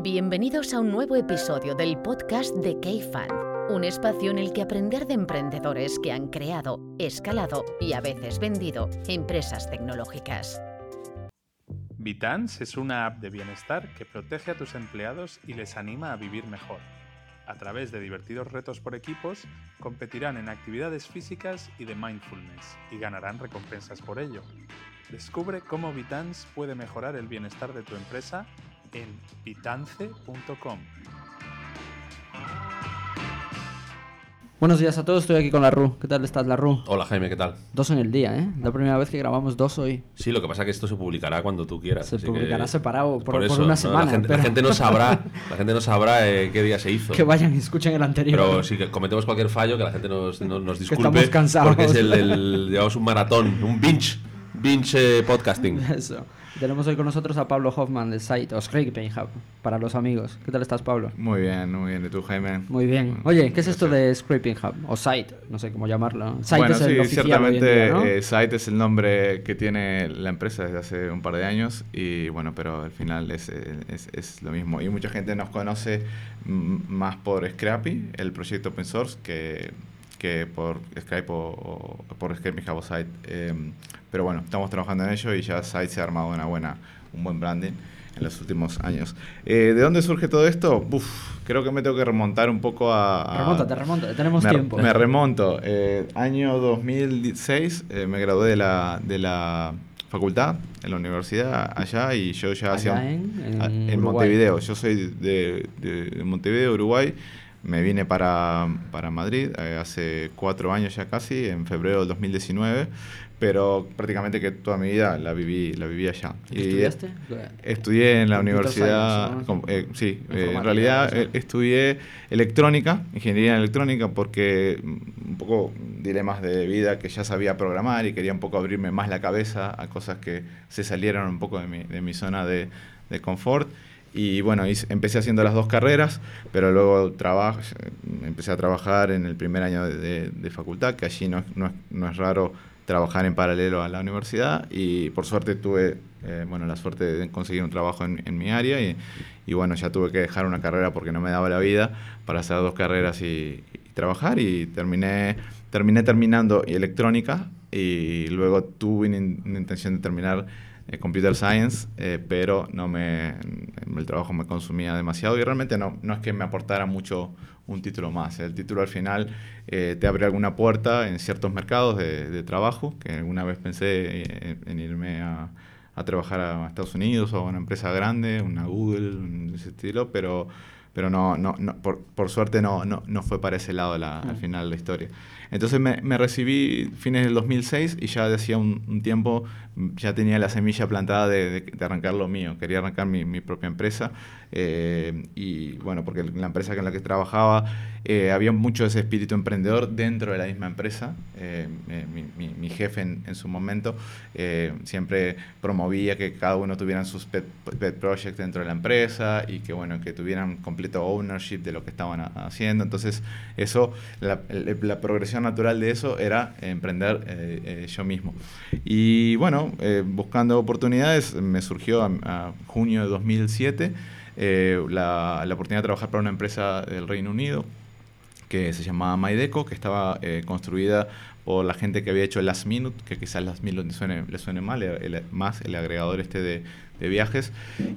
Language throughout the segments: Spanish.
Bienvenidos a un nuevo episodio del podcast de K-Fan, un espacio en el que aprender de emprendedores que han creado, escalado y a veces vendido empresas tecnológicas. Vitans es una app de bienestar que protege a tus empleados y les anima a vivir mejor. A través de divertidos retos por equipos, competirán en actividades físicas y de mindfulness y ganarán recompensas por ello. Descubre cómo Vitans puede mejorar el bienestar de tu empresa en vitance.com. Buenos días a todos, estoy aquí con la RU. ¿Qué tal estás, la RU? Hola Jaime, ¿qué tal? Dos en el día, ¿eh? La primera vez que grabamos dos hoy. Sí, lo que pasa es que esto se publicará cuando tú quieras. Se así publicará que- separado por, por eso, una ¿no? semana. La gente, la pero gente no sabrá, la gente no sabrá eh, qué día se hizo. Que vayan y escuchen el anterior. Pero si cometemos cualquier fallo, que la gente nos, nos, nos disculpe. estamos cansados. Porque es el, el- llevamos un maratón, un binge, binge eh, podcasting. Eso. Tenemos hoy con nosotros a Pablo Hoffman de Site o Scraping Hub para los amigos. ¿Qué tal estás, Pablo? Muy bien, muy bien. ¿Y tú, Jaime? Muy bien. Oye, ¿qué es esto de Scraping Hub? O Site, no sé cómo llamarlo. Site bueno, es el sí, oficial ciertamente hoy en día, ¿no? eh, Site es el nombre que tiene la empresa desde hace un par de años y bueno, pero al final es, eh, es, es lo mismo. Y mucha gente nos conoce más por Scrappy, el proyecto open source, que, que por Skype o, o por Scraping Hub o Site. Eh, pero bueno, estamos trabajando en ello y ya Site se ha armado una buena, un buen branding en los últimos años. Eh, ¿De dónde surge todo esto? Uf, creo que me tengo que remontar un poco a... a- Remóntate, remóntate, tenemos me, tiempo. me remonto. Eh, año 2006 eh, me gradué de la, de la facultad, en la universidad, allá, y yo ya hacía... En- en en. Montevideo. Yo soy de, de- de Montevideo, Uruguay. Me vine para, para Madrid eh, hace cuatro años ya casi, en febrero del 2019, pero prácticamente que toda mi vida la viví, la viví allá. ¿Qué Y, estudiaste? Estudié en la universidad, eh, sí, eh, en realidad estudié electrónica, ingeniería en electrónica, porque mm, un poco dilemas de vida que ya sabía programar y quería un poco abrirme más la cabeza a cosas que se salieron un poco de mi, de mi zona de, de confort. Y bueno, empecé haciendo las dos carreras, pero luego trabajo, empecé a trabajar en el primer año de, de- de facultad, que allí no, no no es raro trabajar en paralelo a la universidad y por suerte tuve eh, bueno, la suerte de conseguir un trabajo en, en mi área y, y bueno, ya tuve que dejar una carrera porque no me daba la vida para hacer dos carreras y, y trabajar y terminé, terminé terminando electrónica y luego tuve una, in- una intención de terminar eh, computer science, eh, pero no me, el trabajo me consumía demasiado y realmente no, no es que me aportara mucho un título más. El título al final eh, te abre alguna puerta en ciertos mercados de, de trabajo, que alguna vez pensé eh, en irme a, a trabajar a Estados Unidos o a una empresa grande, una Google, ese estilo, pero, pero no, no, no por, por suerte no, no, no fue para ese lado la- al Mm. final de la historia. Entonces me, me recibí fines del 2006 y ya de hacía un, un tiempo ya tenía la semilla plantada de, de- de arrancar lo mío. Quería arrancar mi, mi propia empresa eh, y bueno, porque la empresa en la que trabajaba eh, había mucho ese espíritu emprendedor dentro de la misma empresa. Eh, eh, mi, mi- mi jefe en, en su momento eh, siempre promovía que cada uno tuviera sus pet, pet projects dentro de la empresa y que bueno, que tuvieran completo ownership de lo que estaban ha- haciendo. Entonces, eso, la, la progresión natural de eso era emprender eh, yo mismo. Y bueno, eh, buscando oportunidades, me surgió a, a junio de 2007 eh, la, la oportunidad de trabajar para una empresa del Reino Unido que se llamaba Maideco, que estaba eh, construida por la gente que había hecho Last Minute, que quizás Last Minute le suene, le suene mal, el- más el agregador este de, de viajes.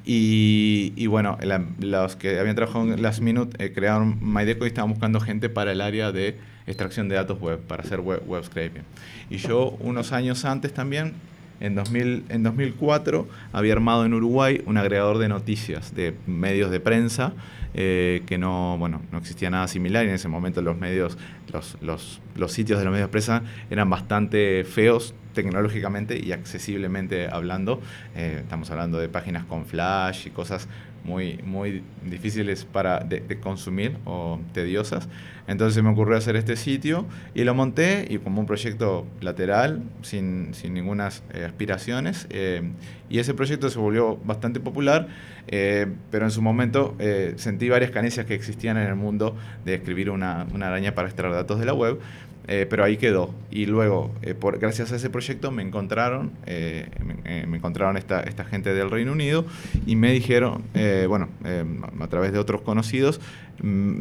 Y, y bueno, la- los que habían trabajado en Last Minute eh, crearon Maideco y estaban buscando gente para el área de extracción de datos web, para hacer web, web scraping. Y yo unos años antes también en, 2000, en 2004 había armado en Uruguay un agregador de noticias de medios de prensa eh, que no, bueno, no existía nada similar y en ese momento los medios, los, los, los sitios de los medios de prensa eran bastante feos tecnológicamente y accesiblemente hablando. Eh, estamos hablando de páginas con flash y cosas muy, muy difíciles para, de, de consumir o tediosas. Entonces se me ocurrió hacer este sitio y lo monté y como un proyecto lateral, sin, sin ninguna eh, aspiraciones. eh, y ese proyecto se volvió bastante popular, eh, pero en su momento eh, sentí varias carencias que existían en el mundo de escribir una, una araña para extraer datos de la web. Eh, pero ahí quedó. Y luego, eh, por, gracias a ese proyecto, me encontraron, eh, me, me encontraron esta, esta gente del Reino Unido y me dijeron, eh, bueno, eh, a través de otros conocidos,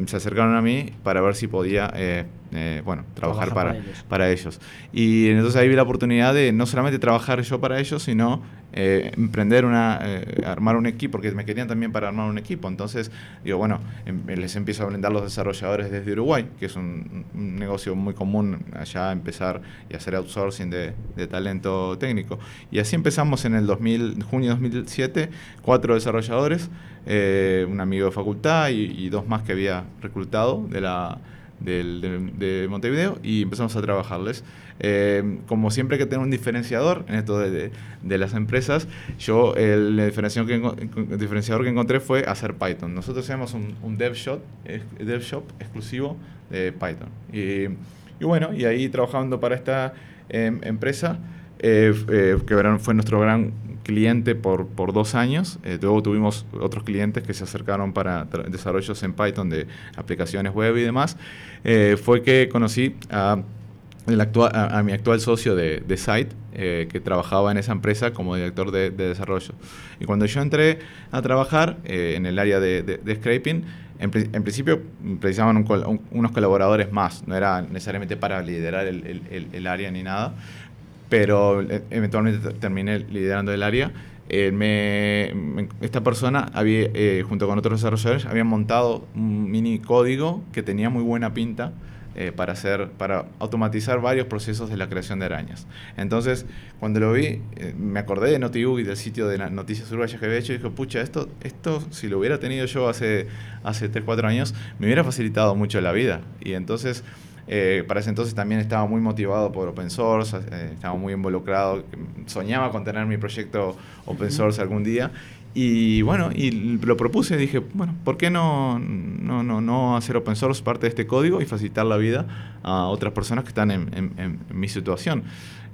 se acercaron a mí para ver si podía, eh, eh, bueno, trabajar para, para ellos. para ellos. Y entonces ahí vi la oportunidad de no solamente trabajar yo para ellos, sino eh, emprender una, eh, armar un equipo, porque me querían también para armar un equipo. Entonces, digo, bueno, em- les empiezo a brindar los desarrolladores desde Uruguay, que es un, un negocio muy común allá empezar y hacer outsourcing de, de talento técnico. Y así empezamos en el 2000, junio de 2007, cuatro desarrolladores, eh, un amigo de facultad y, y dos más que había reclutado de la del- de, de Montevideo y empezamos a trabajarles. Eh, como siempre hay que tener un diferenciador en esto de, de- de las empresas, yo el diferenciador que, el diferenciador que encontré fue hacer Python. Nosotros hacemos un, un dev, shop, eh, dev shop exclusivo de Python. Y, y bueno, y ahí trabajando para esta em, empresa, eh, eh, que fue nuestro gran cliente por, por dos años. Eh, luego tuvimos otros clientes que se acercaron para desarrollos en Python de aplicaciones web y demás. Eh, fue que conocí a, el actual, a, a mi actual socio de, de Site, eh, que trabajaba en esa empresa como director de, de desarrollo. Y cuando yo entré a trabajar eh, en el área de, de- de scraping, en, en principio precisaban un un- unos colaboradores más, no era necesariamente para liderar el- el- el área ni nada, pero eh, eventualmente te- terminé liderando el área. Eh, me- me- esta persona había, eh, junto con otros desarrolladores, habían montado un mini código que tenía muy buena pinta eh, para, hacer, para automatizar varios procesos de la creación de arañas. Entonces, cuando lo vi, eh, me acordé de NotiU y del sitio de Noticias Uruguayas que había hecho y dije, pucha, esto, esto si lo hubiera tenido yo hace, hace 3, 4 años, me hubiera facilitado mucho la vida. Y entonces... Eh, para ese entonces también estaba muy motivado por open source, eh, estaba muy involucrado, soñaba con tener mi proyecto open source algún día. Y bueno, y lo propuse, dije, bueno, ¿por qué no, no, no, no hacer open source parte de este código y facilitar la vida a otras personas que están en, en- en- mi situación?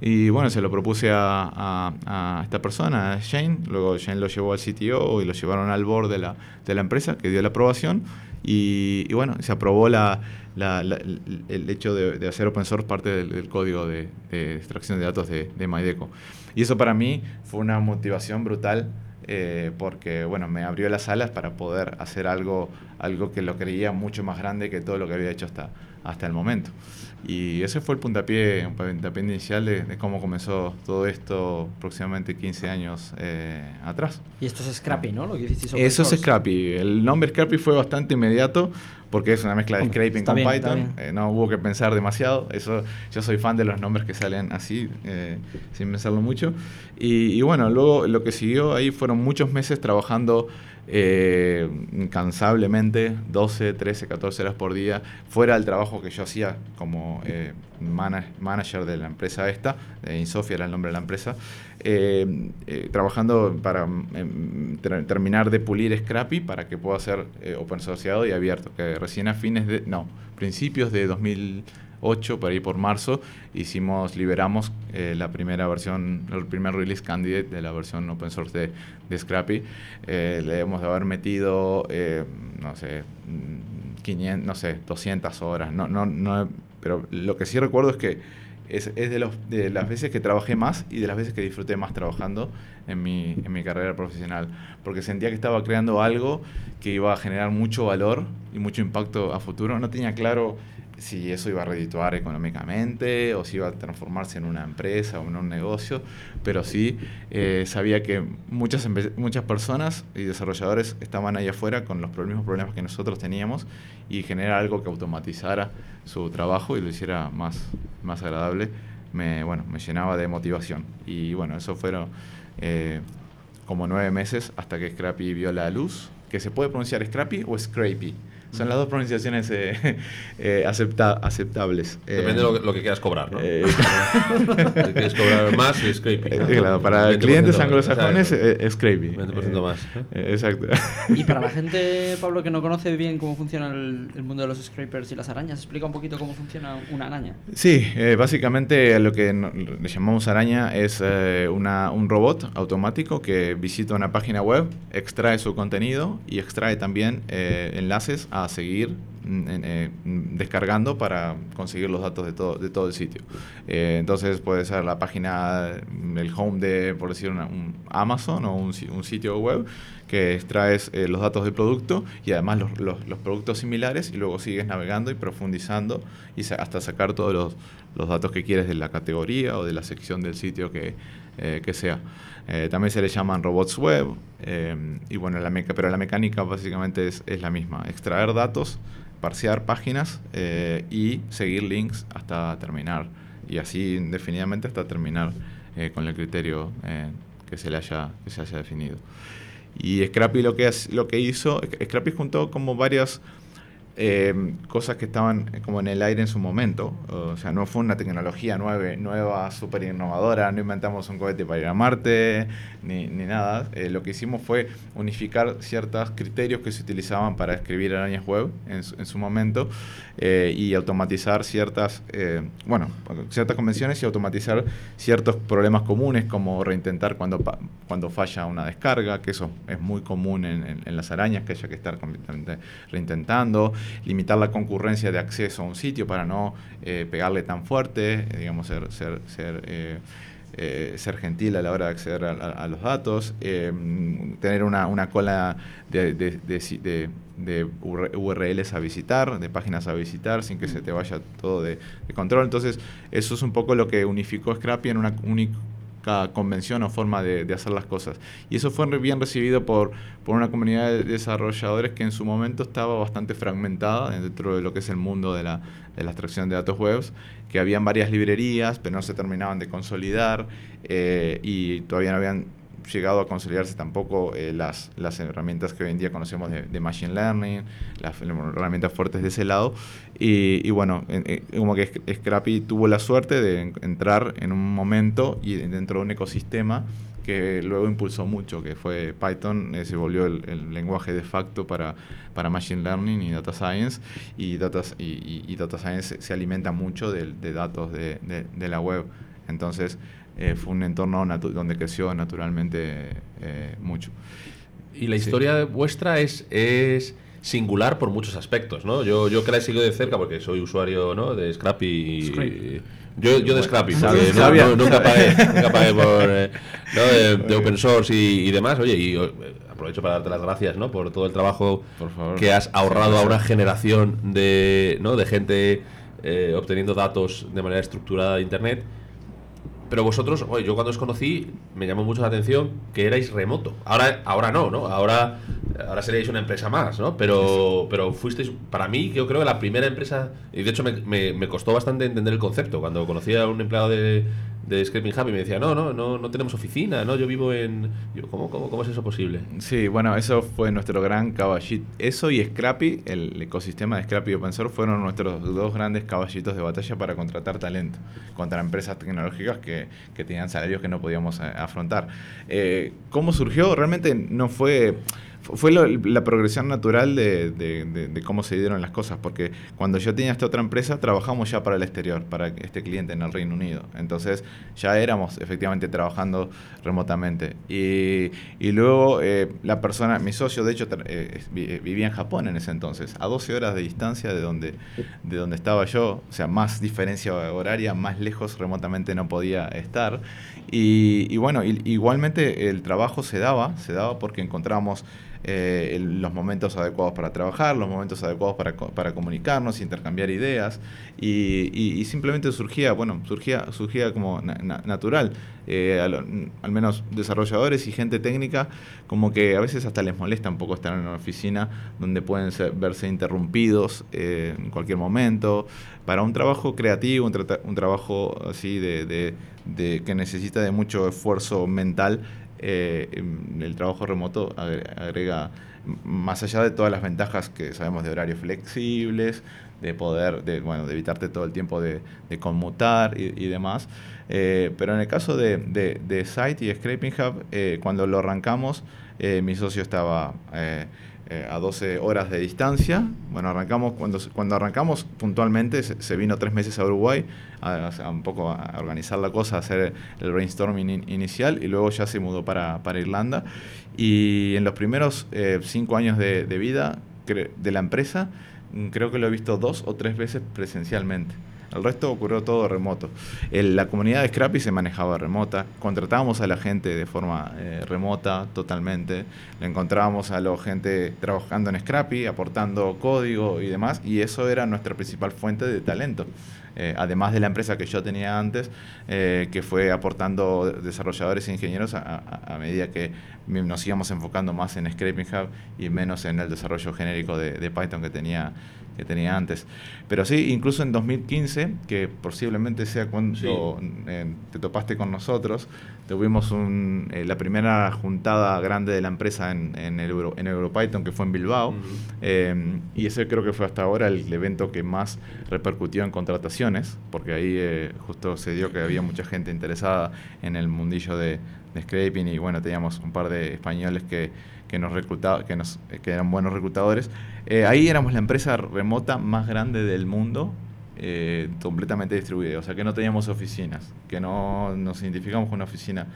Y bueno, se lo propuse a, a- a esta persona, a Shane, luego Shane lo llevó al CTO y lo llevaron al board de la, de la empresa que dio la aprobación y, y bueno, se aprobó la, la- la- el, hecho de, de hacer open source parte del, código de, extracción de datos de, de Mydeco. Y eso para mí fue una motivación brutal eh, porque bueno, me abrió las alas para poder hacer algo, algo que lo creía mucho más grande que todo lo que había hecho hasta, hasta el momento. Y ese fue el puntapié, un puntapié inicial de, de cómo comenzó todo esto aproximadamente 15 años eh, atrás. Y esto es Scrappy, ¿no? Lo que Eso es. Scrappy. El nombre Scrappy fue bastante inmediato porque es una mezcla de scraping está con bien, Python. Eh, no hubo que pensar demasiado. Eso, yo soy fan de los nombres que salen así, eh, sin pensarlo mucho. Y, y bueno, luego lo que siguió ahí fueron muchos meses trabajando eh, incansablemente, 12, 13, 14 horas por día, fuera del trabajo que yo hacía como eh, mana- manager de la empresa esta, Insofia era el nombre de la empresa, eh, eh, trabajando para mm, ter- terminar de pulir Scrappy para que pueda ser open sourceado y abierto, que recién a fines de, no, principios de 2008, por ahí por marzo, hicimos, liberamos eh, la primera versión, el primer release candidate de la versión open source de, de Scrappy. Eh, le hemos de haber metido, eh, no sé, mm, 500, no sé, 200 horas, no, no, no, pero lo que sí recuerdo es que es, es de, los, de las veces que trabajé más y de las veces que disfruté más trabajando en mi, en mi carrera profesional, porque sentía que estaba creando algo que iba a generar mucho valor y mucho impacto a futuro. No tenía claro si eso iba a redituar económicamente o si iba a transformarse en una empresa o en un negocio, pero sí eh, sabía que muchas, muchas personas y desarrolladores estaban ahí afuera con los mismos problemas que nosotros teníamos y generar algo que automatizara su trabajo y lo hiciera más, más agradable, me, bueno, me llenaba de motivación. Y bueno, eso fueron eh, como nueve meses hasta que Scrappy vio la luz, que se puede pronunciar Scrappy o Scrapy. Son las dos pronunciaciones eh, eh, acepta- aceptables. Depende Eh, de lo, que- lo que quieras cobrar, ¿no? eh, Si quieres cobrar más, es scraping. eh, claro, para 20% clientes anglosajones exacto. eh, es Scrapy. 20% más, exacto. Y para la gente, Pablo, que no conoce bien cómo funciona el, el mundo de los scrapers y las arañas, explica un poquito cómo funciona una araña. Sí, eh, básicamente lo que no- le llamamos araña es eh, una- un robot automático que visita una página web, extrae su contenido y extrae también eh, enlaces a seguir mm, eh, mm, descargando para conseguir los datos de todo, de todo el sitio. Eh, entonces puede ser la página, mm, el home de, por decir, un Amazon o un, si- un sitio web que extraes eh, los datos del producto y además los, los- los productos similares y luego sigues navegando y profundizando y hasta sacar todos los, los datos que quieres de la categoría o de la sección del sitio que, que sea. Eh, también se le llaman robots web eh, y bueno, la meca pero la mecánica básicamente es, es la misma, extraer datos, parsear páginas eh, y seguir links hasta terminar y así indefinidamente hasta terminar eh, con el criterio que, se le haya, que se haya definido. Y Scrappy lo que, hace- lo que hizo, Scrappy juntó como varias eh, cosas que estaban como en el aire en su momento. O sea, no fue una tecnología nueva, nueva súper innovadora, no inventamos un cohete para ir a Marte, ni, ni nada. Eh, lo que hicimos fue unificar ciertos criterios que se utilizaban para escribir arañas web en su, en su momento eh, y automatizar ciertas, eh, bueno, ciertas convenciones y automatizar ciertos problemas comunes como reintentar cuando, cuando falla una descarga, que eso es muy común en, en- en las arañas, que haya que estar completamente reintentando, limitar la concurrencia de acceso a un sitio para no eh, pegarle tan fuerte, digamos, ser, ser, ser, eh, eh, ser gentil a la hora de acceder a, los datos, mm, tener una, una cola de, de- de de- de UR- URLs a visitar, de páginas a visitar, sin que se te vaya todo de, de control. Entonces, eso es un poco lo que unificó Scrappy en una única convención o forma de, hacer las cosas. Y eso fue bien recibido por, por una comunidad de desarrolladores que en su momento estaba bastante fragmentada dentro de lo que es el mundo de la, de la extracción de datos webs, que habían varias librerías, pero no se terminaban de consolidar eh, y todavía no habían llegado a consolidarse tampoco eh, las, las herramientas que hoy en día conocemos de, Machine Learning, las herramientas fuertes de ese lado. Y, bueno, en- eh, como que Sc- Scrappy tuvo la suerte de en- entrar en un momento y dentro de un ecosistema que luego impulsó mucho, que fue Python, eh, se volvió el, lenguaje de facto para, para Machine Learning y Data Science, y Data, y, data Science se, alimenta mucho de, de datos de- de la web. Entonces, eh, fue un entorno natu- donde creció naturalmente eh, mucho. Y la Sí. historia vuestra es, es singular por muchos aspectos, ¿no? Yo, yo que la he seguido de cerca porque soy usuario ¿no? de Scrappy. y-. Yo, yo de Scrappy, no- sabía- no- nunca pagué, nunca pagué por, eh, ¿no? de, de open source y, y demás. Oye, y aprovecho para darte las gracias ¿no? por todo el trabajo Por favor. que has ahorrado Sí, a una generación de, ¿no? de gente eh, obteniendo datos de manera estructurada de Internet. Pero vosotros, oye, yo cuando os conocí me llamó mucho la atención que erais remoto. Ahora, ahora no, ¿no? Ahora, ahora seríais una empresa más, ¿no? Pero, pero fuisteis, para mí, yo creo que la primera empresa, y de hecho me, me- me costó bastante entender el concepto. Cuando conocí a un empleado de, de Scraping Hub me decía, no, no, no, no tenemos oficina, ¿no? Yo vivo en... ¿cómo, cómo, ¿Cómo es eso posible? Sí, bueno, eso fue nuestro gran caballito. Eso y Scrappy, el ecosistema de Scrappy y Open fueron nuestros dos grandes caballitos de batalla para contratar talento contra empresas tecnológicas que, que tenían salarios que no podíamos eh, afrontar. Eh, ¿Cómo surgió? Realmente no fue... Fue lo- la progresión natural de, cómo se dieron las cosas, porque cuando yo tenía esta otra empresa, trabajamos ya para el exterior, para este cliente en el Reino Unido. Entonces ya éramos efectivamente trabajando remotamente. Y, luego eh, la persona, mi socio, de hecho, eh, eh, vivía en Japón en ese entonces, a 12 horas de distancia de donde, de donde estaba yo, o sea, más diferencia horaria, más lejos remotamente no podía estar. Y, y bueno, igualmente el trabajo se daba, se daba porque encontramos eh, los momentos adecuados para trabajar, los momentos adecuados para, para comunicarnos, intercambiar ideas y, y- y simplemente surgía, bueno, surgía, surgía como na- na- natural. Eh, al menos desarrolladores y gente técnica, como que a veces hasta les molesta un poco estar en una oficina donde pueden ser- verse interrumpidos eh, en cualquier momento. Para un trabajo creativo, un, trata- un trabajo así de, de- de- que necesita de mucho esfuerzo mental, eh, el trabajo remoto agre- agrega, más allá de todas las ventajas que sabemos de horarios flexibles, de poder, de, bueno, de evitarte todo el tiempo de, de conmutar y, y demás. Eh, pero en el caso de, de, de Site y Scraping Hub, eh, cuando lo arrancamos, eh, mi socio estaba eh, a 12 horas de distancia. Bueno, arrancamos, cuando, cuando arrancamos puntualmente, se, vino tres meses a Uruguay a, un poco a organizar la cosa, a hacer el brainstorming in- inicial y luego ya se mudó para, para Irlanda. Y en los primeros eh, cinco años de, de vida, de la empresa, mm, creo que lo he visto dos o tres veces presencialmente. El resto ocurrió todo remoto. la comunidad de Scrappy se manejaba remota. Contratábamos a la gente de forma eh, remota totalmente. Le encontrábamos a la gente trabajando en Scrappy, aportando código y demás. Y eso era nuestra principal fuente de talento. Eh, además de la empresa que yo tenía antes, eh, que fue aportando desarrolladores e ingenieros a, medida que nos íbamos enfocando más en Scraping Hub y menos en el desarrollo genérico de Python que tenía que tenía antes. Pero sí, incluso en 2015, que posiblemente sea cuando eh, te topaste con nosotros, tuvimos un, eh, la primera juntada grande de la empresa en, en, Euro, en EuroPython, que fue en Bilbao, eh, y ese creo que fue hasta ahora el evento que más repercutió en contrataciones, porque ahí justo se dio que había mucha gente interesada en el mundillo de, de scraping y bueno, teníamos un par de españoles que que nos reclutaba, que, nos, que eran buenos reclutadores. Eh, ahí éramos la empresa remota más grande del mundo, eh, completamente distribuida, o sea que no teníamos oficinas, que no nos identificamos con una oficina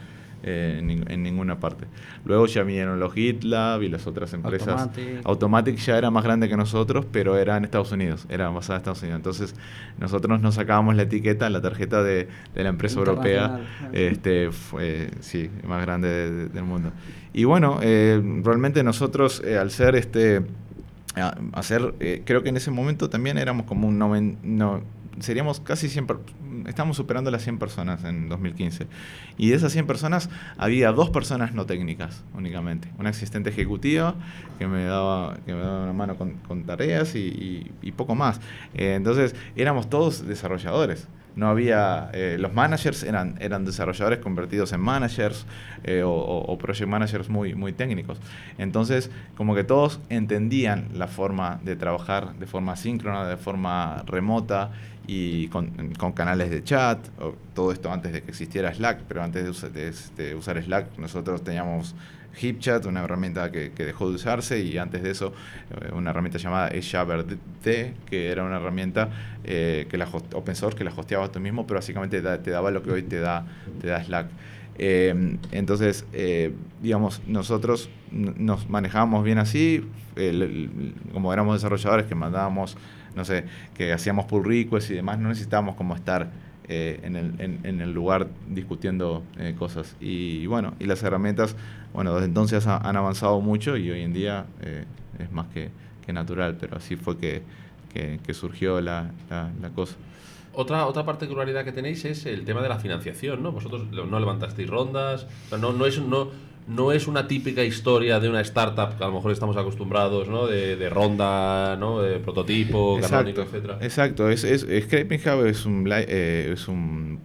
eh, en, ninguna parte. Luego ya vinieron los GitLab y las otras empresas. Automatic. ya era más grande que nosotros, pero era en Estados Unidos, era basada en Estados Unidos. Entonces nosotros nos sacábamos la etiqueta, la tarjeta de, la empresa europea, este, fue, sí, más grande del mundo. Y bueno, eh, realmente nosotros eh, al ser este, hacer, creo que en ese momento también éramos como un no, seríamos casi 100, estamos superando las 100 personas en 2015. Y de esas 100 personas había dos personas no técnicas únicamente. Una asistente ejecutiva que me daba, que me daba una mano con, tareas y, poco más. Eh, entonces éramos todos desarrolladores no había eh, los managers eran eran desarrolladores convertidos en managers eh, o, project managers muy muy técnicos entonces como que todos entendían la forma de trabajar de forma síncrona de forma remota y con, canales de chat todo esto antes de que existiera Slack pero antes de usar Slack nosotros teníamos HipChat, una herramienta que, dejó de usarse, y antes de eso eh, una herramienta llamada D, que era una herramienta eh, que la open source que la hosteaba tú mismo, pero básicamente te daba lo que hoy te da, te da Slack. Eh, entonces, digamos, nosotros nos manejábamos bien así, como éramos desarrolladores que mandábamos, no sé, que hacíamos pull requests y demás, no necesitábamos como estar eh, en, el, en, el, lugar discutiendo eh, cosas. Y, bueno, y las herramientas, bueno, desde entonces han avanzado mucho y hoy en día eh, es más que, que, natural, pero así fue que, que, surgió la, la, cosa. Otra, otra particularidad que tenéis es el tema de la financiación, ¿no? Vosotros no levantasteis rondas, no, no es... No, no es una típica historia de una startup que a lo mejor estamos acostumbrados, ¿no? De, ronda, ¿no? De prototipo, canónico, etcétera. Exacto, es, es, Scraping Hub es un, eh, es un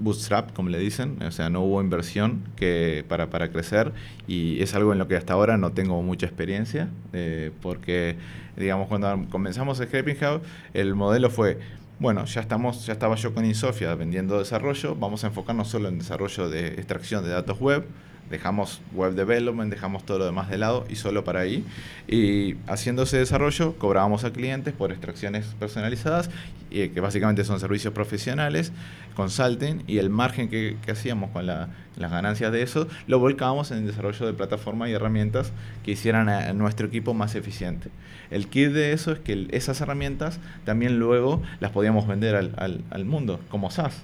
bootstrap, como le dicen, o sea, no hubo inversión que para, para crecer y es algo en lo que hasta ahora no tengo mucha experiencia, eh, porque, digamos, cuando comenzamos Scraping Hub, el modelo fue bueno, ya estamos, ya estaba yo con Insofia vendiendo desarrollo, vamos a enfocarnos solo en desarrollo de extracción de datos web, dejamos web development, dejamos todo lo demás de lado y solo para ahí. Y haciendo ese desarrollo cobrábamos a clientes por extracciones personalizadas, y, que básicamente son servicios profesionales, consulting, y el margen que, hacíamos con las ganancias de eso lo volcábamos en el desarrollo de plataformas y herramientas que hicieran a, nuestro equipo más eficiente. El kit de eso es que esas herramientas también luego las podíamos vender al, mundo como SaaS.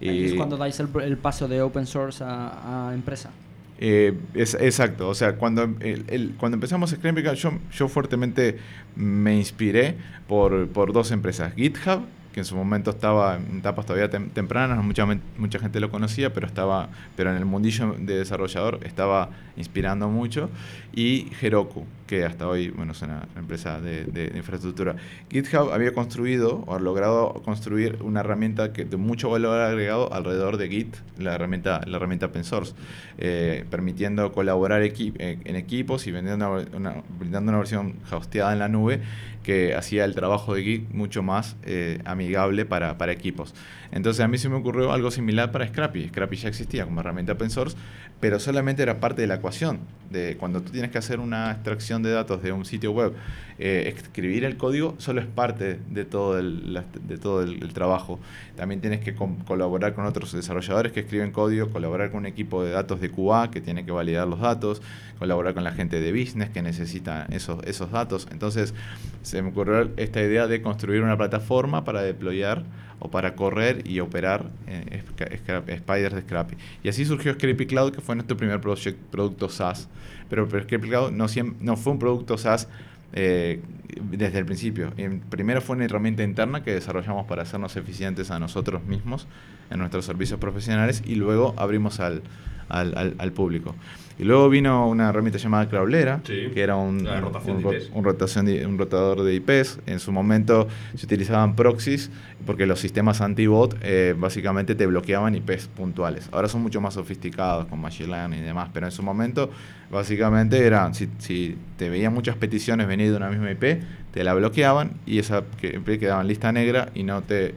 Y es cuando dais el, paso de open source a, a empresa. Eh, es, exacto, o sea, cuando, el, cuando empezamos Scraping, yo, yo fuertemente me inspiré por, por dos empresas, GitHub que en su momento estaba en etapas todavía tempranas, mucha, mucha gente lo conocía, pero, estaba, pero en el mundillo de desarrollador estaba inspirando mucho, y Heroku, que hasta hoy bueno, es una empresa de, infraestructura. GitHub había construido o ha logrado construir una herramienta que, de mucho valor agregado alrededor de Git, la herramienta, la herramienta open source, eh, permitiendo colaborar eh, en equipos y vendiendo una, brindando una versión hosteada en la nube que hacía el trabajo de Git mucho más eh, amigable para, para, equipos. Entonces a mí se me ocurrió algo similar para Scrappy. Scrappy ya existía como herramienta open source, pero solamente era parte de la ecuación. De cuando tú tienes que hacer una extracción de datos de un sitio web, eh, escribir el código solo es parte de todo el, de todo el, trabajo. También tienes que colaborar con otros desarrolladores que escriben código, colaborar con un equipo de datos de QA que tiene que validar los datos, colaborar con la gente de business que necesita esos, esos datos. Entonces se me ocurrió esta idea de construir una plataforma para deployar o para correr y operar eh, spiders de Scrappy. Y así surgió Scrappy Cloud, que fue nuestro primer producto SaaS. Pero, Scrappy Cloud no, no fue un producto SaaS eh, desde el principio. primero fue una herramienta interna que desarrollamos para hacernos eficientes a nosotros mismos en nuestros servicios profesionales y luego abrimos al, al público. Y luego vino una herramienta llamada Crawlera, que era un, un, rotación un rotador de IPs. En su momento se utilizaban proxies porque los sistemas anti-bot eh, básicamente te bloqueaban IPs puntuales. Ahora son mucho más sofisticados con Machine Learning y demás, pero en su momento básicamente era, si, si te veían muchas peticiones venir de una misma IP, te la bloqueaban y esa IP quedaba en lista negra y, no te,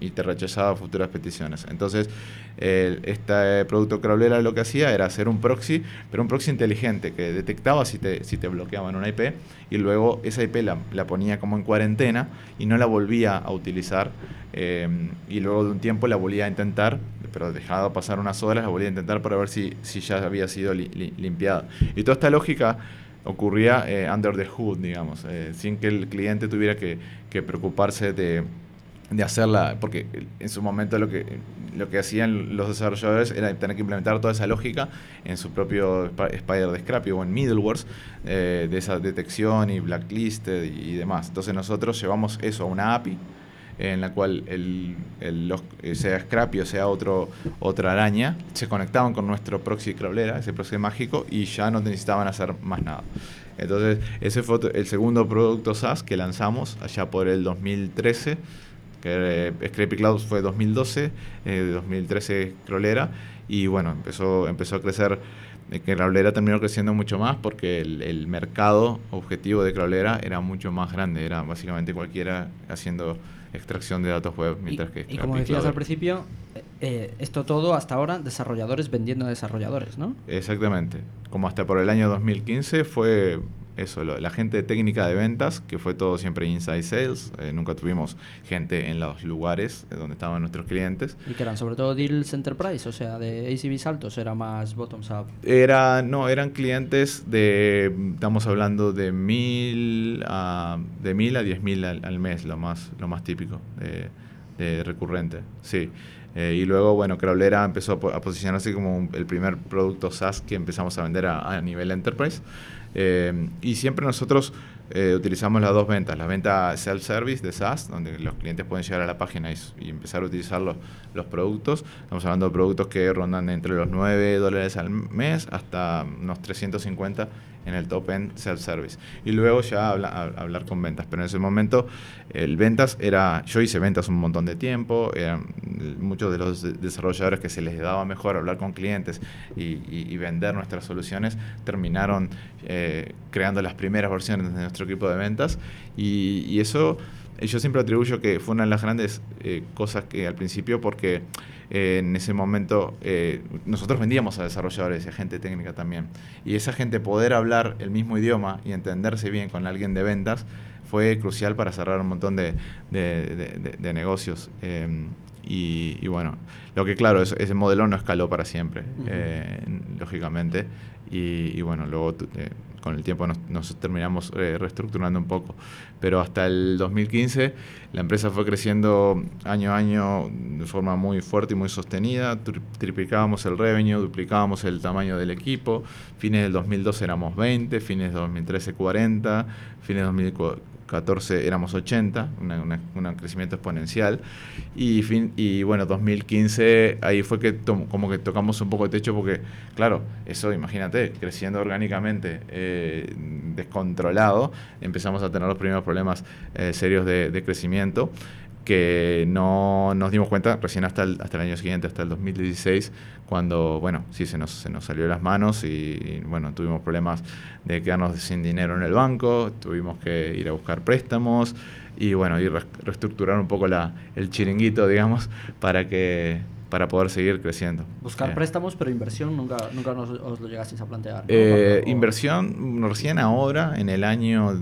y, te rechazaba futuras peticiones. Entonces, este producto Crawlera lo que hacía era hacer un proxy, pero un proxy inteligente que detectaba si te, si te bloqueaban una IP y luego esa IP la, la ponía como en cuarentena y no la volvía a utilizar eh, y luego de un tiempo la volvía a intentar, pero dejado pasar unas horas, la volvía a intentar para ver si, si ya había sido limpiada. Y toda esta lógica ocurría eh, under the hood, digamos, eh, sin que el cliente tuviera que, que preocuparse de, de, hacerla, porque en su momento lo que, lo que hacían los desarrolladores era tener que implementar toda esa lógica en su propio Spider de Scrappy o en middlewares de esa detección y blacklisted y, y demás. Entonces nosotros llevamos eso a una API en la cual el, eh, sea Scrappy sea otro, otra araña, se conectaban con nuestro proxy crawlera, ese proxy mágico, y ya no necesitaban hacer más nada. Entonces, ese fue el segundo producto SaaS que lanzamos allá por el 2013, que eh, Scrappy Cloud fue 2012, eh, 2013 Crawlera, y bueno, empezó, empezó a crecer eh, que Crawlera terminó creciendo mucho más porque el, el, mercado objetivo de Crawlera era mucho más grande, era básicamente cualquiera haciendo extracción de datos web. Mientras y, que y como decías al principio, eh, esto todo hasta ahora desarrolladores vendiendo a desarrolladores, ¿no? Exactamente. Como hasta por el año 2015 fue eso, la gente técnica de ventas, que fue todo siempre inside sales, eh, nunca tuvimos gente en los lugares eh, donde estaban nuestros clientes. Y que eran sobre todo deals enterprise, o sea, de ACVs altos, era más bottoms up. Era, no, eran clientes de, estamos hablando de mil a, de mil a diez mil al, mes, lo más, lo más típico de, recurrente, sí. Eh, y luego, bueno, Crawlera empezó a, posicionarse como el primer producto SaaS que empezamos a vender a, nivel enterprise. Eh, y siempre nosotros eh, utilizamos las dos ventas, la venta self-service de SaaS, donde los clientes pueden llegar a la página y, empezar a utilizar los, los, productos. Estamos hablando de productos que rondan entre los 9 dólares al mes hasta unos 350 en el top end self-service. Y luego ya hablar con ventas. Pero en ese momento, el ventas era. Yo hice ventas un montón de tiempo. Eran muchos de los desarrolladores que se les daba mejor hablar con clientes y, vender nuestras soluciones terminaron eh, creando las primeras versiones de nuestro equipo de ventas. y, eso yo siempre atribuyo que fue una de las grandes eh, cosas que al principio, porque en ese momento eh, nosotros vendíamos a desarrolladores y a gente técnica también. Y esa gente poder hablar el mismo idioma y entenderse bien con alguien de ventas fue crucial para cerrar un montón de, negocios. Em, y, bueno, lo que claro, ese modelo no escaló para siempre, eh, lógicamente. Y, bueno, luego eh, con el tiempo nos, terminamos eh, reestructurando un poco. Pero hasta el 2015 la empresa fue creciendo año a año de forma muy fuerte y muy sostenida. Triplicábamos el revenue, duplicábamos el tamaño del equipo. Fines del 2012 éramos 20, fines del 2013 40, fines del 2014 14 éramos 80, un crecimiento exponencial. Y, fin, y bueno, 2015 ahí fue que como que tocamos un poco de techo porque, claro, eso imagínate, creciendo orgánicamente, eh, descontrolado, empezamos a tener los primeros problemas eh, serios de, crecimiento que no nos dimos cuenta recién hasta el, hasta el año siguiente, hasta el 2016, cuando, bueno, sí se nos, se nos salió de las manos y, bueno, tuvimos problemas de quedarnos sin dinero en el banco, tuvimos que ir a buscar préstamos y, bueno, y reestructurar un poco la, el chiringuito, digamos, para que para poder seguir creciendo. Buscar Eh, préstamos, pero inversión nunca, nunca nos- os lo llegasteis a plantear. ¿no? eh, Cuando- inversión, recién ahora, en el año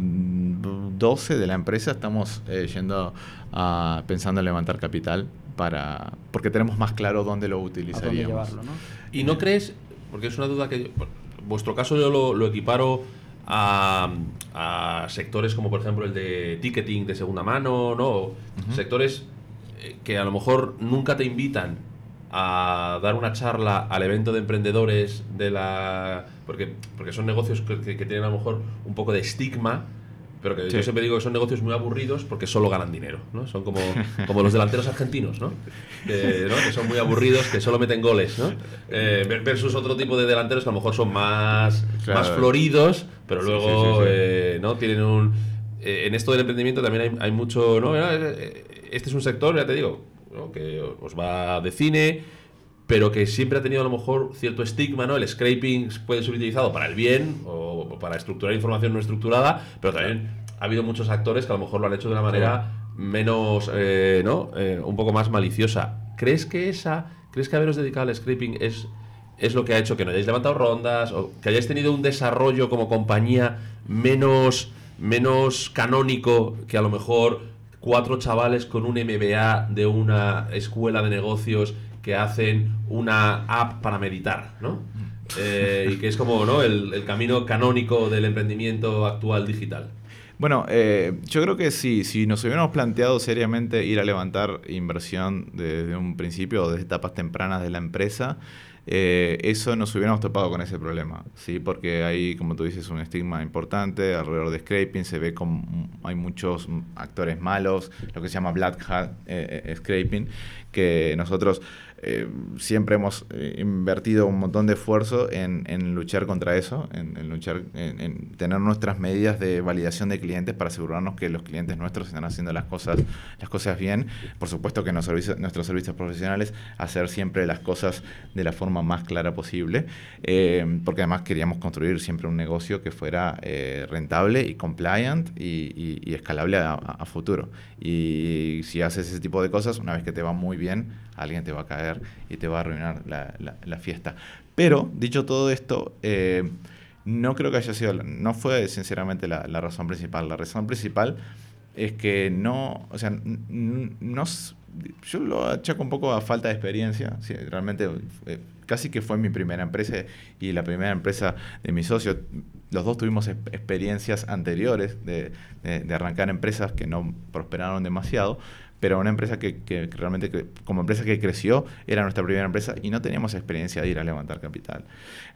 12 de la empresa, estamos eh, yendo a, pensando en levantar capital para porque tenemos más claro dónde lo dónde utilizaríamos. llevarlo, ¿no? ¿Y no crees, porque es una duda que... vuestro caso yo lo, lo equiparo a, a sectores como por ejemplo el de ticketing de segunda mano, ¿no? Sectores eh, que a lo mejor nunca te invitan a dar una charla al evento de emprendedores de la... Porque, porque son negocios que, que- que tienen a lo mejor un poco de estigma, pero que yo Sí. siempre digo que son negocios muy aburridos porque solo ganan dinero, ¿no? Son como, como los delanteros argentinos, ¿no? Que, ¿no? que son muy aburridos, que solo meten goles, ¿no? Eh, ver- versus otro tipo de delanteros que a lo mejor son más, Claro. más floridos, pero luego sí, sí, sí. eh, ¿no? tienen un... eh, en esto del emprendimiento también hay, hay mucho... ¿no? Eh, Este es un sector, ya te digo, ¿no? que os va de cine, pero que siempre ha tenido a lo mejor cierto estigma, ¿no? El scraping puede ser utilizado para el bien o para estructurar información no estructurada, pero también ha habido muchos actores que a lo mejor lo han hecho de una manera menos, eh, ¿no? Eh, un poco más maliciosa. ¿Crees que esa, crees que haberos dedicado al scraping es, es lo que ha hecho que no hayáis levantado rondas o que hayáis tenido un desarrollo como compañía menos, menos canónico que a lo mejor cuatro chavales con un MBA de una escuela de negocios que hacen una app para meditar, ¿no? Eh, y que es como ¿no? el, camino canónico del emprendimiento actual digital. Bueno, eh, yo creo que sí, si nos hubiéramos planteado seriamente ir a levantar inversión desde un principio o desde etapas tempranas de la empresa, eh, eso nos hubiéramos topado con ese problema, ¿sí? Porque hay, como tú dices, un estigma importante alrededor de scraping, se ve como hay muchos actores malos, lo que se llama black hat scraping, que nosotros eh, siempre hemos eh, invertido un montón de esfuerzo en, luchar contra eso, en, luchar, en, en tener nuestras medidas de validación de clientes para asegurarnos que los clientes nuestros están haciendo las cosas, las cosas bien. Por supuesto que servicios, nuestros servicios profesionales hacer siempre las cosas de la forma más clara posible, eh, porque además queríamos construir siempre un negocio que fuera rentable y compliant y, escalable a- a futuro. Y si haces ese tipo de cosas, una vez que te va muy bien, alguien te va a caer y te va a arruinar la, la- fiesta. Pero, dicho todo esto, eh, no creo que haya sido, no fue sinceramente la, razón principal. La razón principal es que no, o sea, no, yo lo achaco un poco a falta de experiencia. Sí, realmente, eh, casi que fue mi primera empresa y la primera empresa de mi socio. Los dos tuvimos ex- experiencias anteriores de- de arrancar empresas que no prosperaron demasiado, pero una empresa que, que realmente, que- como empresa que creció, era nuestra primera empresa y no teníamos experiencia de ir a levantar capital.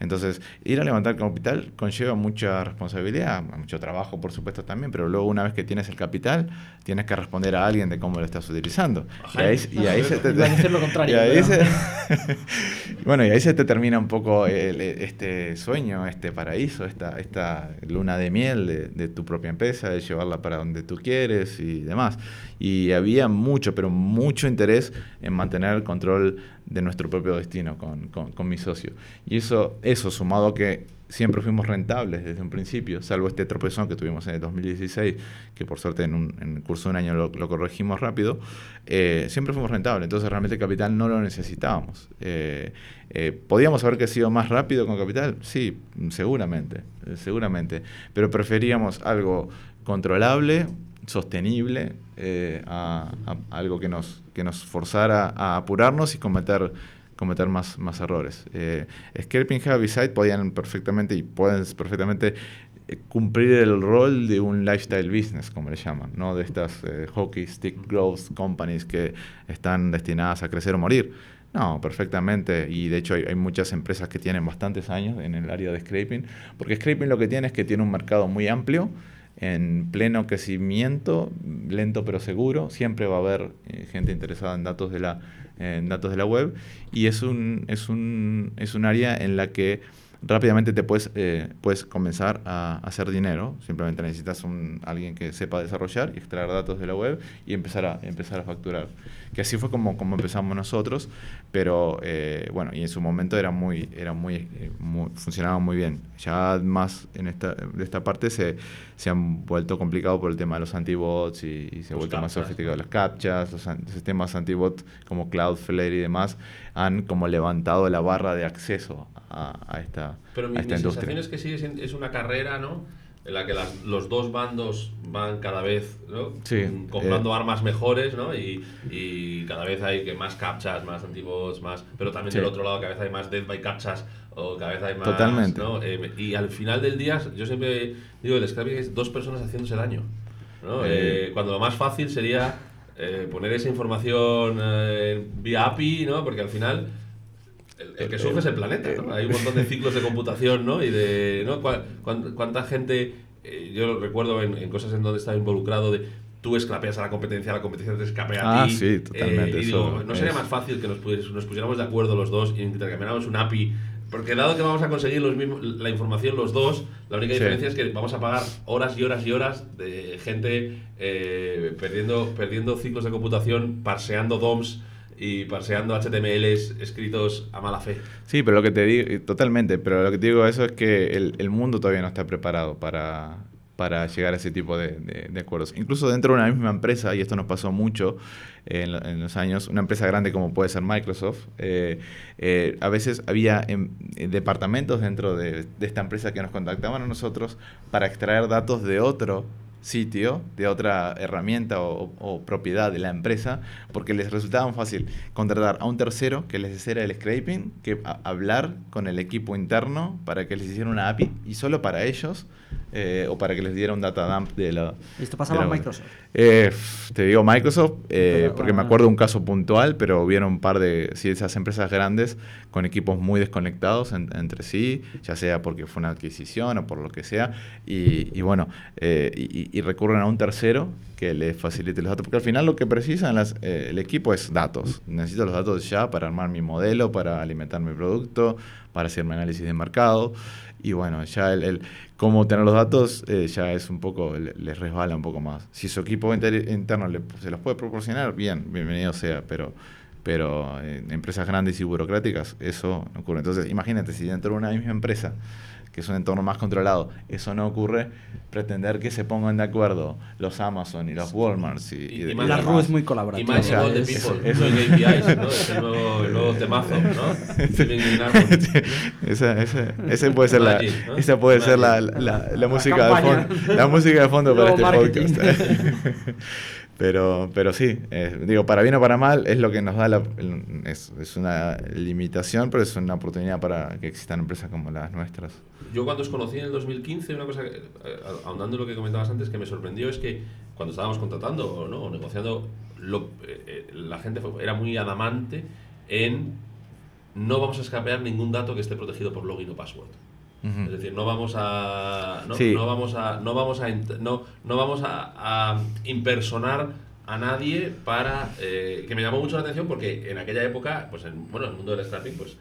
Entonces, ir a levantar capital conlleva mucha responsabilidad, mucho trabajo, por supuesto, también, pero luego una vez que tienes el capital, tienes que responder a alguien de cómo lo estás utilizando. Y ahí, y ahí se te... Lo contrario, y ahí pero- se- bueno, y ahí se te termina un poco el- este sueño, este paraíso, esta, esta luna de miel de, de tu propia empresa, de llevarla para donde tú quieres y demás. Y había mucho, pero mucho interés en mantener el control de nuestro propio destino con, con- con mi socio. Y eso, eso sumado a que siempre fuimos rentables desde un principio, salvo este tropezón que tuvimos en el 2016, que por suerte en, un, en el curso de un año lo, lo corregimos rápido, eh, siempre fuimos rentables, entonces realmente el capital no lo necesitábamos. Eh, eh, ¿Podíamos haber crecido más rápido con capital? Sí, seguramente, eh, seguramente, pero preferíamos algo controlable, sostenible, eh, a, algo que nos, que nos forzara a apurarnos y cometer cometer más, más errores. Eh, y Site podían perfectamente y pueden perfectamente eh, cumplir el rol de un lifestyle business, como le llaman, ¿no? de estas eh, hockey stick growth companies que están destinadas a crecer o morir. No, perfectamente. Y de hecho hay, hay muchas empresas que tienen bastantes años en el área de scraping, porque scraping lo que tiene es que tiene un mercado muy amplio, en pleno crecimiento, lento pero seguro. Siempre va a haber eh, gente interesada en datos de la, en datos de la web. Y es un, es un, es un área en la que rápidamente te puedes, eh, puedes comenzar a hacer dinero. Simplemente necesitas un, alguien que sepa desarrollar y extraer datos de la web y empezar a, empezar a facturar. Que así fue como, como empezamos nosotros, pero eh, bueno, y en su momento era muy, era muy, eh, muy, funcionaba muy bien. Ya más en esta, de esta parte se, se han vuelto complicado por el tema de los antibots y, y se ha vuelto más sofisticado las captchas, los, an- sistemas antibot como Cloudflare y demás han como levantado la barra de acceso a, a esta, Pero mi, a esta industria. es que sigue siendo- es una carrera, ¿no? En la que las- los dos bandos van cada vez ¿no? Sí, Mm, comprando eh. armas mejores, ¿no? Y, y cada vez hay que más captchas, más antibots, más. Pero también Sí. del otro lado, cada vez hay más death by captchas o cada vez hay más. Totalmente. ¿no? Eh, y al final del día, yo siempre digo: el scrapping es dos personas haciéndose daño. ¿no? Eh. Eh, cuando lo más fácil sería eh, poner esa información vía API, ¿no? Porque al final el, el que sufre es el planeta, ¿no? Hay un montón de ciclos de computación, ¿no? Y de, ¿no? ¿Cuá- cuán- ¿Cuánta gente, eh, yo recuerdo en, en cosas en donde estaba involucrado, de tú escrapeas a la competencia, la competencia te escapea a Ah, ti. sí, totalmente, eh, y digo, ¿no sería es- más fácil que nos, pudies- nos pusiéramos de acuerdo los dos y intercambiáramos un API? Porque dado que vamos a conseguir los mismos, la información los dos, la única Sí. diferencia es que vamos a pagar horas y horas y horas de gente eh, perdiendo, perdiendo ciclos de computación, parseando DOMs y parseando HTMLs escritos a mala fe. Sí, pero lo que te digo, totalmente, pero lo que te digo eso es que el, el mundo todavía no está preparado para, para llegar a ese tipo de, de- acuerdos. Incluso dentro de una misma empresa, y esto nos pasó mucho en, lo- en los años, una empresa grande como puede ser Microsoft, eh, eh, a veces había em, eh, departamentos dentro de, de esta empresa que nos contactaban a nosotros para extraer datos de otro sitio, de otra herramienta o, propiedad de la empresa, porque les resultaba fácil contratar a un tercero que les hiciera el scraping que hablar con el equipo interno para que les hiciera una API y solo para ellos eh, o para que les diera un data dump de la... Esto pasaba en Microsoft. Eh, te digo Microsoft, eh, Pero, porque me acuerdo de un caso puntual, pero hubieron un par de sí, esas empresas grandes con equipos muy desconectados en- entre sí, ya sea porque fue una adquisición o por lo que sea, y, y bueno, eh, y, y recurren a un tercero que les facilite los datos, porque al final lo que precisan las- eh, el equipo es datos. Necesito los datos ya para armar mi modelo, para alimentar mi producto, para hacer mi análisis de mercado. Y bueno, ya el, el cómo tener los datos eh, ya es un poco, le- les resbala un poco más. Si su equipo inter- interno le- se los puede proporcionar, bien, bienvenido sea, pero, pero en empresas grandes y burocráticas eso no ocurre. Entonces, imagínate, si dentro de una misma empresa, que es un entorno más controlado, eso no ocurre, pretender que se pongan de acuerdo los Amazon y los Walmarts y, Y- y y La. RU es muy Y colaborativa. más o sea, de es- People, eso- no el APIs, ¿no? Es el nuevo, el nuevo temazo, ¿no? Esa, esa, esa puede ser la, esa puede ser la, la, la La música de fondo, la música de fondo para este marketing. podcast. Pero, pero sí, eh, digo, para bien o para mal, es lo que nos da la, es, es una limitación, pero es una oportunidad para que existan empresas como las nuestras. Yo cuando os conocí en el 2015, una cosa, que, eh, ahondando en lo que comentabas antes, que me sorprendió es que cuando estábamos contratando ¿no? o negociando, lo- eh, eh, la gente era muy adamante en no vamos a escapear ningún dato que esté protegido por login o password. Es decir, no vamos a no, Sí. no vamos a no vamos a no, no vamos a, a impersonar a nadie para eh, que me llamó mucho la atención porque en aquella época pues en, bueno el mundo del scrapping pues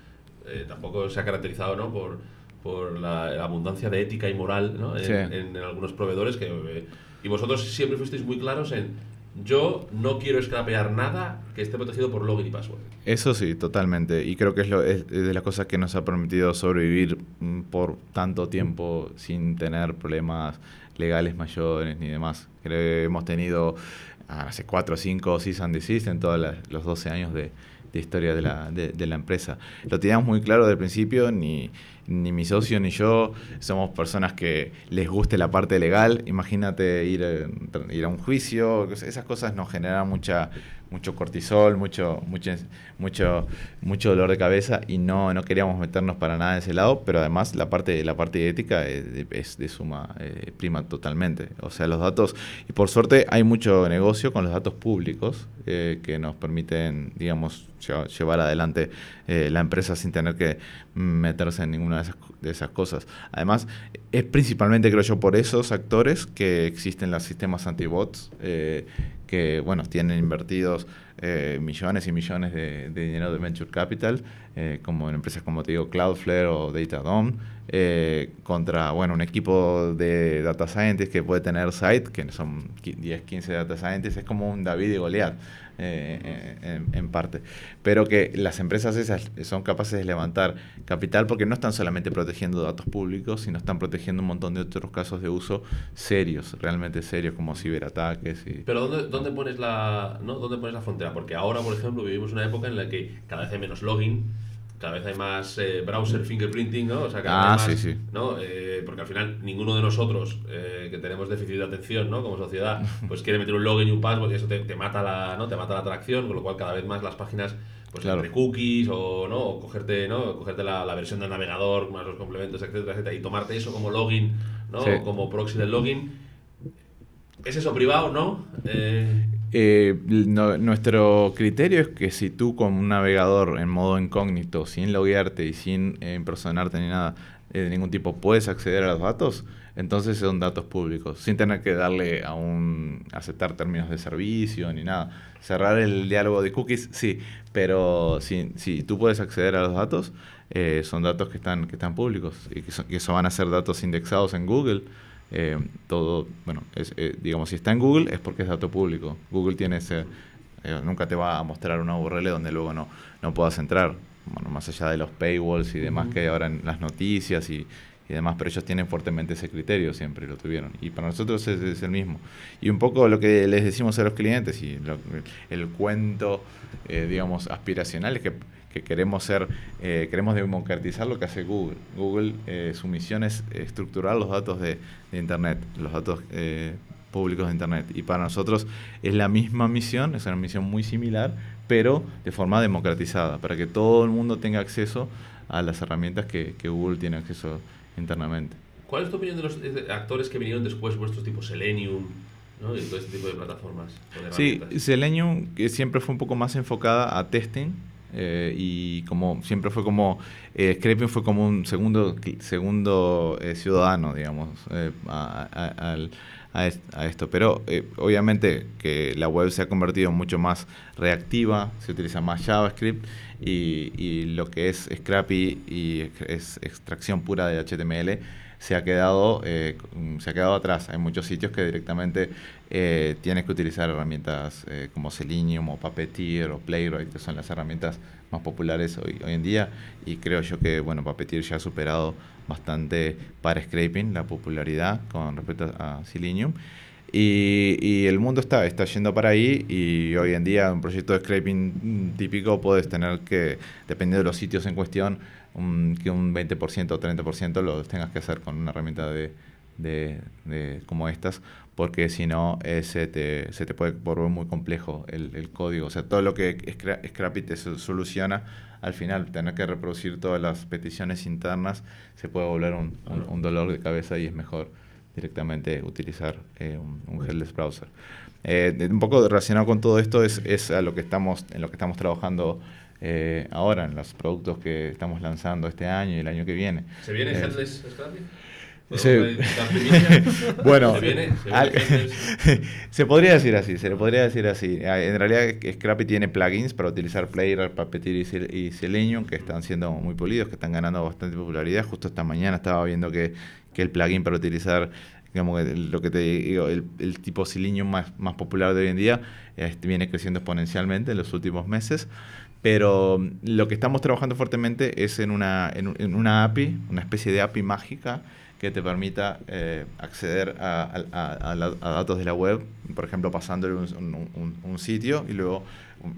eh, tampoco se ha caracterizado ¿no? por por la, la abundancia de ética y moral ¿no? en, Sí. en- en algunos proveedores que eh, y vosotros siempre fuisteis muy claros en yo no quiero scrapear nada que esté protegido por login y password Eso sí, totalmente. Y creo que es, lo, es de las cosas que nos ha permitido sobrevivir mm, por tanto tiempo sin tener problemas legales mayores ni demás. Creo que hemos tenido hace 4 o 5 cease and desist en todos los 12 años de, de historia de la, de, de la empresa. Lo teníamos muy claro desde el principio, ni, ni mi socio ni yo somos personas que les guste la parte legal. Imagínate ir, eh, ir a un juicio, esas cosas nos generan mucha mucho cortisol, mucho, mucho, mucho, mucho dolor de cabeza y no, no queríamos meternos para nada en ese lado, pero además la parte, la parte ética es de, es de suma eh, prima totalmente. O sea, los datos, y por suerte hay mucho negocio con los datos públicos eh, que nos permiten, digamos, lle- llevar adelante eh, la empresa sin tener que meterse en ninguna de esas, de esas cosas. Además, es principalmente, creo yo, por esos actores que existen los sistemas antibots, eh, que, bueno, tienen invertidos eh, millones y millones de, dinero de venture capital, eh, como en empresas como te digo Cloudflare o Datadome, eh, contra bueno, un equipo de data scientists que puede tener site, que son 10, 15 data scientists, es como un David y Goliat. Eh, en, parte. Pero que las empresas esas son capaces de levantar capital porque no están solamente protegiendo datos públicos, sino están protegiendo un montón de otros casos de uso serios, realmente serios, como ciberataques. Y, Pero ¿dónde, dónde pones la, ¿no? ¿dónde pones la frontera? Porque ahora, por ejemplo, vivimos una época en la que cada vez hay menos login cada vez hay más eh, browser fingerprinting, ¿no? O sea, cada ah, vez más, sí, sí. ¿no? Eh, porque al final ninguno de nosotros eh, que tenemos déficit de atención, ¿no? Como sociedad, pues quiere meter un login y un password y eso te, te, mata la, ¿no? Te mata la atracción, con lo cual cada vez más las páginas pues claro. entre cookies o no o cogerte no cogerte la, la, versión del navegador más los complementos etcétera etcétera y tomarte eso como login no sí. como proxy del login es eso privado no eh, eh, no, nuestro criterio es que si tú con un navegador en modo incógnito, sin loguearte y sin eh, impersonarte ni nada eh, de ningún tipo, puedes acceder a los datos, entonces son datos públicos, sin tener que darle a un aceptar términos de servicio ni nada. Cerrar el diálogo de cookies, sí, pero si, si tú puedes acceder a los datos, eh, son datos que están, que están públicos y que, son, que eso van a ser datos indexados en Google. Eh, todo, bueno, es, eh, digamos, si está en Google es porque es dato público. Google tiene ese, eh, nunca te va a mostrar una URL donde luego no, no puedas entrar. Bueno, más allá de los paywalls y demás uh -huh. que hay ahora en las noticias y, y, demás, pero ellos tienen fuertemente ese criterio, siempre lo tuvieron. Y para nosotros es, es el mismo. Y un poco lo que les decimos a los clientes y lo, el cuento, eh, digamos, aspiracional es que que queremos ser, eh, queremos democratizar lo que hace Google. Google, eh, su misión es estructurar los datos de, de Internet, los datos eh, públicos de Internet. Y para nosotros es la misma misión, es una misión muy similar, pero de forma democratizada, para que todo el mundo tenga acceso a las herramientas que, que Google tiene acceso internamente. ¿Cuál es tu opinión de los actores que vinieron después, vuestros tipo Selenium, ¿no? y todo este tipo de plataformas? Sí, Selenium que siempre fue un poco más enfocada a testing, eh, y como siempre fue como eh, fue como un segundo segundo eh, ciudadano digamos eh, a, a, a, esto. Pero obviamente que la web se ha convertido mucho más reactiva se utiliza más JavaScript y, y lo que es Scrappy y es extracción pura de HTML se ha quedado eh, se ha quedado atrás. Hay muchos sitios que directamente eh, tienes que utilizar herramientas eh, como Selenium o Puppeteer o Playwright, que son las herramientas más populares hoy, hoy en día. Y creo yo que bueno, Puppeteer ya ha superado bastante para scraping la popularidad con respecto a Selenium. Y, y, el mundo está, está yendo para ahí y hoy en día un proyecto de scraping típico puedes tener que, dependiendo de los sitios en cuestión, un, que un 20% o 30% lo tengas que hacer con una herramienta de, de, de como estas, porque si no eh, se, te, se te puede volver muy complejo el, el, código. O sea, todo lo que Scrappy te soluciona, al final tener que reproducir todas las peticiones internas se puede volver un, un, un dolor de cabeza y es mejor directamente utilizar eh, un, un, headless browser. Eh, un poco relacionado con todo esto es, es a lo que estamos, en lo que estamos trabajando eh, ahora en los productos que estamos lanzando este año y el año que viene. ¿Se viene eh, Headless Scrappy? Se, bueno, ¿Se, viene? ¿Se, al, se, podría decir así, se le podría decir así. En realidad Scrappy tiene plugins para utilizar Player, Puppeteer y, y Selenium que están siendo muy polidos, que están ganando bastante popularidad. Justo esta mañana estaba viendo que, que el plugin para utilizar digamos, lo que te digo, el, el tipo Selenium más, más popular de hoy en día este, viene creciendo exponencialmente en los últimos meses. Pero lo que estamos trabajando fuertemente es en una, en, una API, una especie de API mágica que te permita eh, acceder a, a, a, a, datos de la web, por ejemplo, pasándole un, un, un, sitio y luego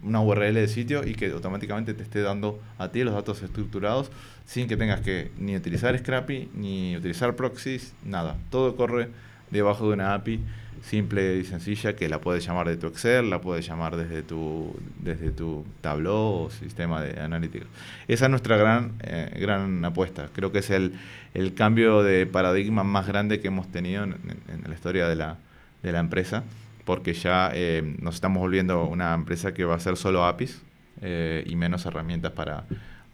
una URL de sitio y que automáticamente te esté dando a ti los datos estructurados sin que tengas que ni utilizar Scrappy, ni utilizar proxies, nada. Todo corre debajo de una API simple y sencilla que la puedes llamar de tu Excel, la puedes llamar desde tu, desde tu Tableau o sistema de analítica. Esa es nuestra gran, eh, gran apuesta. Creo que es el, el cambio de paradigma más grande que hemos tenido en, en, la historia de la, de la empresa, porque ya eh, nos estamos volviendo una empresa que va a ser solo APIs eh, y menos herramientas para,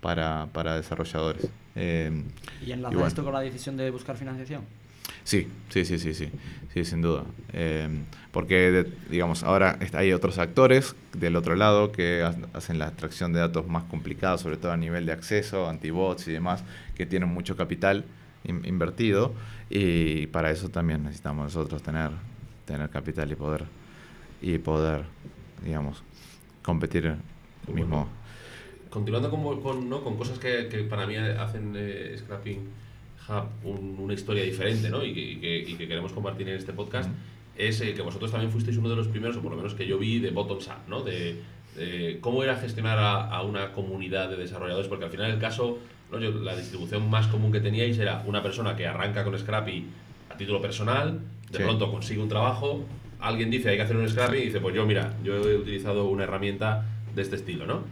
para, para desarrolladores. ¿Y enlaza y bueno. esto con la decisión de buscar financiación? Sí, sí, sí, sí, sí, sí, sin duda. Eh, porque, de- digamos, ahora hay otros actores del otro lado que ha- hacen la extracción de datos más complicados, sobre todo a nivel de acceso, antibots y demás, que tienen mucho capital in- invertido y para eso también necesitamos nosotros tener, tener capital y poder, y poder, digamos, competir mismo. Continuando con, con, ¿no? con cosas que, que para mí hacen eh, Scrapping Hub un- una historia diferente ¿no? y, que, y que- y que queremos compartir en este podcast, es eh, que vosotros también fuisteis uno de los primeros, o por lo menos que yo vi, de bottoms up, ¿no? de, de cómo era gestionar a, a una comunidad de desarrolladores, porque al final el caso, ¿no? Yo- la distribución más común que teníais era una persona que arranca con Scrappy a título personal, de Sí. pronto consigue un trabajo, alguien dice hay que hacer un Scrappy y dice pues yo mira, yo he utilizado una herramienta de este estilo, ¿no?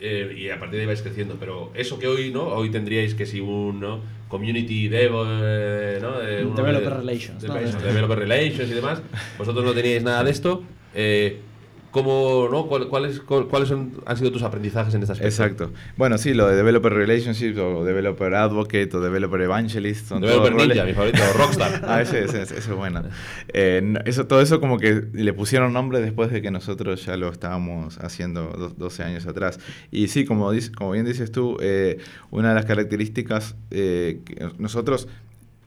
Eh, y a partir de ahí vais creciendo, pero eso que hoy, ¿no? Hoy tendríais que si un ¿no? community dev, eh, ¿no? Eh, uno Developer de- relations, de- developer relations y demás. Vosotros no teníais nada de esto. Eh, ¿Cómo, no? ¿Cuál- ¿Cuáles, cuál- cuáles son, han sido tus aprendizajes en este aspecto? Exacto. Bueno, sí, lo de Developer Relationships o Developer Advocate o Developer Evangelist son Developer todos roles- Ninja, mi favorito, o Rockstar. Ah, ese, ese, ese es bueno. Eh, eso, todo eso como que le pusieron nombre después de que nosotros ya lo estábamos haciendo do- 12 años atrás. Y sí, como, dice- como bien dices tú, eh, una de las características eh, que nosotros...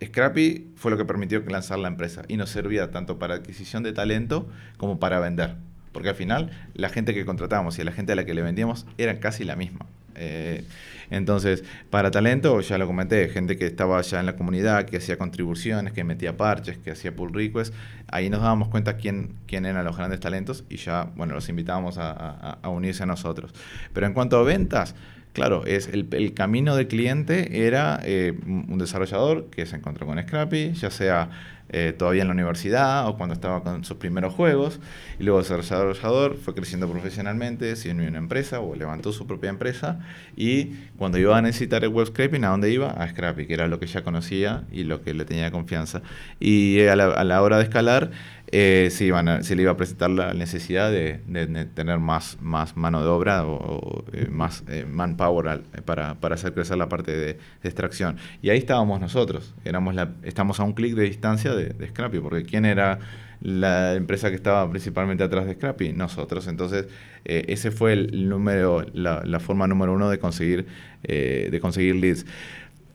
Scrappy fue lo que permitió lanzar la empresa y nos servía tanto para adquisición de talento como para vender. Porque al final la gente que contratábamos y la gente a la que le vendíamos eran casi la misma. Eh, entonces, para talento, ya lo comenté, gente que estaba ya en la comunidad, que hacía contribuciones, que metía parches, que hacía pull requests, ahí nos dábamos cuenta quién, eran los grandes talentos y ya, bueno, los invitábamos a, unirse a nosotros. Pero en cuanto a ventas, claro, es el, camino del cliente era eh, un desarrollador que se encontró con Scrappy, ya sea eh, todavía en la universidad o cuando estaba con sus primeros juegos, y luego desarrollador fue creciendo profesionalmente, se unió a una empresa o levantó su propia empresa, y cuando iba a necesitar el web scraping, ¿a dónde iba? A Scrappy, que era lo que ya conocía y lo que le tenía confianza. Y a la, a la hora de escalar, eh, se, iban a- se le iba a presentar la necesidad de, de- de tener más, más mano de obra o, o, eh, más eh, manpower al- para, para hacer crecer la parte de, de extracción. Y ahí estábamos nosotros, éramos la, estamos a un clic de distancia de, de Scrappy, porque ¿quién era la empresa que estaba principalmente atrás de Scrappy? Nosotros. Entonces, eh, ese fue el número, la, forma número uno de conseguir, eh, de conseguir leads.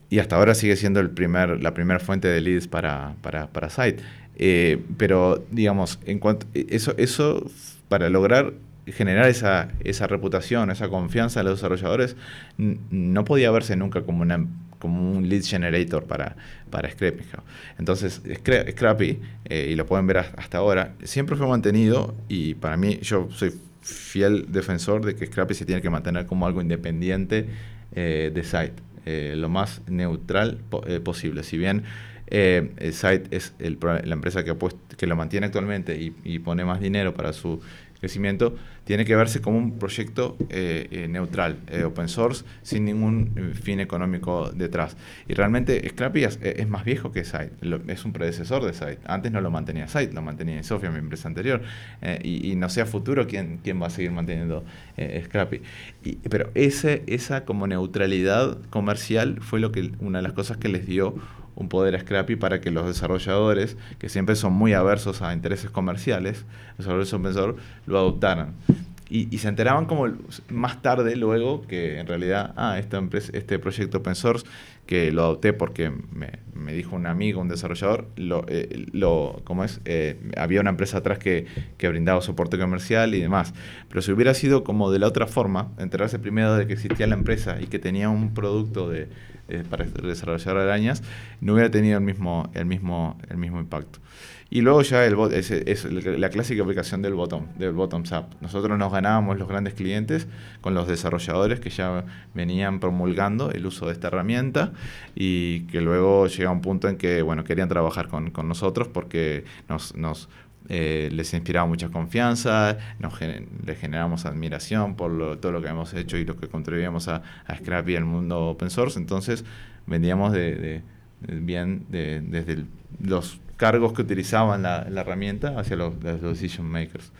Y hasta ahora sigue siendo el primer, la primera fuente de leads para, para, para Site. Eh, pero, digamos, en cuanto, eso, eso para lograr generar esa, esa reputación, esa confianza en los desarrolladores, no podía verse nunca como, una, como un lead generator para, para Scrappy. Entonces, Scra- Scrappy, eh, y lo pueden ver hasta ahora, siempre fue mantenido y para mí yo soy fiel defensor de que Scrappy se tiene que mantener como algo independiente eh, de Site, eh, lo más neutral po- posible. Si bien Site es la empresa que, que lo mantiene actualmente y pone más dinero para su crecimiento, tiene que verse como un proyecto eh, eh, neutral, eh, open source, sin ningún fin económico detrás. Y realmente Scrappy es, más viejo que Site, es un predecesor de Site. Antes no lo mantenía Site, lo mantenía Sofia, mi empresa anterior. Y, no sé a futuro quién, quién va a seguir manteniendo Scrappy. Pero ese, esa como neutralidad comercial fue lo que una de las cosas que les dio un poder Scrappy para que los desarrolladores, que siempre son muy aversos a intereses comerciales, desarrolladores open source, lo adoptaran. Y, y se enteraban como más tarde, luego, que en realidad, ah, esta empresa, este proyecto open source, que lo adopté porque me, me dijo un amigo, un desarrollador, lo, eh, lo, ¿cómo es? Eh, había una empresa atrás que, que brindaba soporte comercial y demás. Pero si hubiera sido como de la otra forma, enterarse primero de que existía la empresa y que tenía un producto de, eh, para desarrollar arañas, no hubiera tenido el mismo, el mismo, el mismo impacto. Y luego ya el bot, es, la clásica aplicación del bottom, del bottoms up. Nosotros nos ganábamos los grandes clientes con los desarrolladores que ya venían promulgando el uso de esta herramienta y que luego llega un punto en que bueno querían trabajar con, con nosotros porque nos, nos eh, les inspiraba mucha confianza, nos gener- les generamos admiración por lo- todo lo que hemos hecho y lo que contribuíamos a, a Scrappy al mundo open source. Entonces vendíamos de, bien de- desde los cargos que utilizaban la, la herramienta hacia los, los decision makers.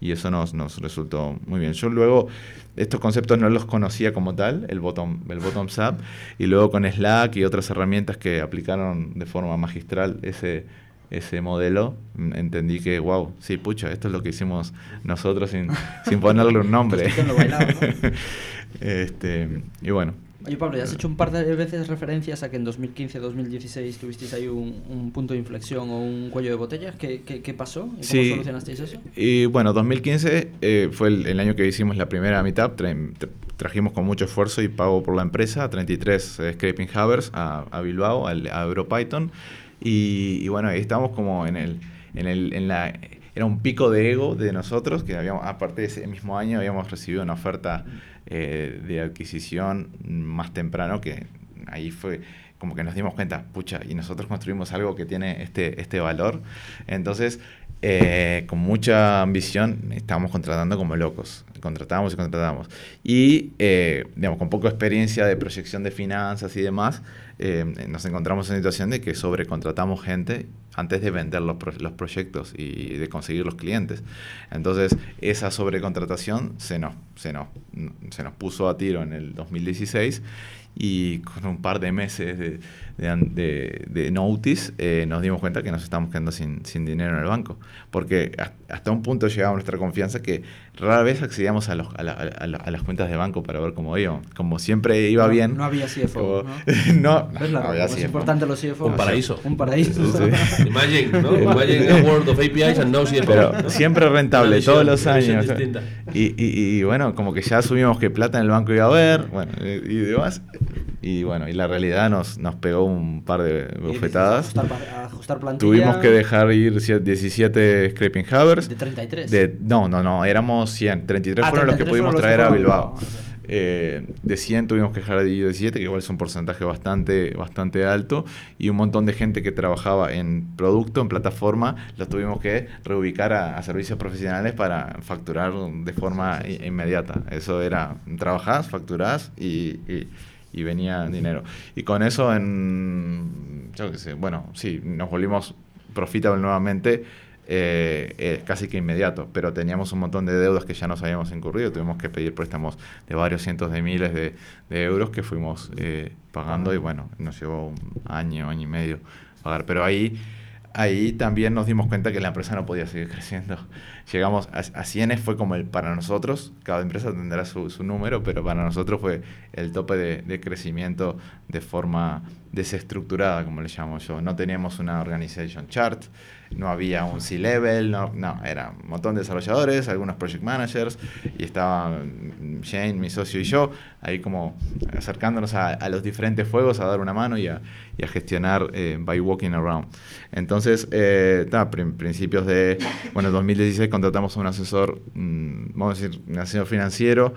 y eso nos, nos resultó muy bien. Yo luego estos conceptos no los conocía como tal, el bottom, el bottoms up, y luego con Slack y otras herramientas que aplicaron de forma magistral ese, ese modelo, entendí que, wow, sí, pucha, esto es lo que hicimos nosotros sin, sin ponerle un nombre. Este, y bueno, Oye, Pablo, ya has hecho un par de veces referencias a que en 2015-2016 tuvisteis ahí un, un punto de inflexión o un cuello de botella. ¿Qué, qué, qué pasó? ¿Y ¿Cómo Sí. solucionasteis eso? Y bueno, 2015 eh, fue el, el año que hicimos la primera meetup. Tra- tra- trajimos con mucho esfuerzo y pago por la empresa 33 eh, Scraping Havers a, a Bilbao, al- a EuroPython. Y, y bueno, ahí estábamos como en el, en el, en la, era un pico de ego de nosotros, que habíamos, aparte de ese mismo año, habíamos recibido una oferta eh, de adquisición más temprano que ahí fue como que nos dimos cuenta, pucha, y nosotros construimos algo que tiene este, este valor. Entonces, eh, con mucha ambición, estábamos contratando como locos. Contratábamos y contratábamos. Y, eh, digamos, con poca experiencia de proyección de finanzas y demás, eh, nos encontramos en situación de que sobrecontratamos gente antes de vender los, pro- los proyectos y de conseguir los clientes. Entonces, esa sobrecontratación se nos, se nos, se nos puso a tiro en el 2016 y con un par de meses de, de, de- de notice eh, nos dimos cuenta que nos estábamos quedando sin, sin dinero en el banco. Porque has- hasta un punto llegaba nuestra confianza que rara vez accedíamos a, los- a, la- a la- a las cuentas de banco para ver cómo iba. Como siempre iba No- bien. no había CFO, como- ¿no? no, ¿Ves la- no es importante los CFO? Un paraíso. Un paraíso. Sí. Imagine, ¿no? Imagine a world of APIs and no CFO. Pero ¿no? siempre rentable, visión- todos los años. Y, y- y bueno, como que ya asumimos que plata en el banco iba a haber, bueno, y demás. Y bueno, y la realidad nos, nos pegó un par de bofetadas. Ajustar, ajustar plantilla Tuvimos que dejar ir sie- 17 Scraping Havers. De 33. De, no, no, no, éramos 100. 33 Ah, fueron los que 33 pudimos fueron los que traer a. Bilbao. Ok. Eh, de 100 tuvimos que dejar de ir 17, que igual es un porcentaje bastante, bastante alto. Y un montón de gente que trabajaba en producto, en plataforma, los tuvimos que reubicar a, a servicios profesionales para facturar de forma inmediata. Eso era, trabajás, facturás y, y- y venía dinero. Y con eso, en, yo qué sé, bueno, sí, nos volvimos profitable nuevamente eh, eh, casi que inmediato, pero teníamos un montón de deudas que ya nos habíamos incurrido, tuvimos que pedir préstamos de varios cientos de miles de, euros que fuimos eh, pagando y bueno, nos llevó un año, año y medio pagar, pero ahí, ahí también nos dimos cuenta que la empresa no podía seguir creciendo. Llegamos a, a 100 fue como el para nosotros, cada empresa tendrá su, su número, pero para nosotros fue el tope de, de crecimiento de forma desestructurada, como le llamo yo. No teníamos una organization chart, no había un C-level, no, no, era un montón de desarrolladores, algunos project managers, y estaba Jane, mi socio y yo, ahí como acercándonos a, los diferentes fuegos, a dar una mano y a, gestionar eh, by walking around. Entonces, eh, ta, prin- principios de, bueno, 2016 contratamos a un asesor, mm, vamos a decir, un asesor financiero,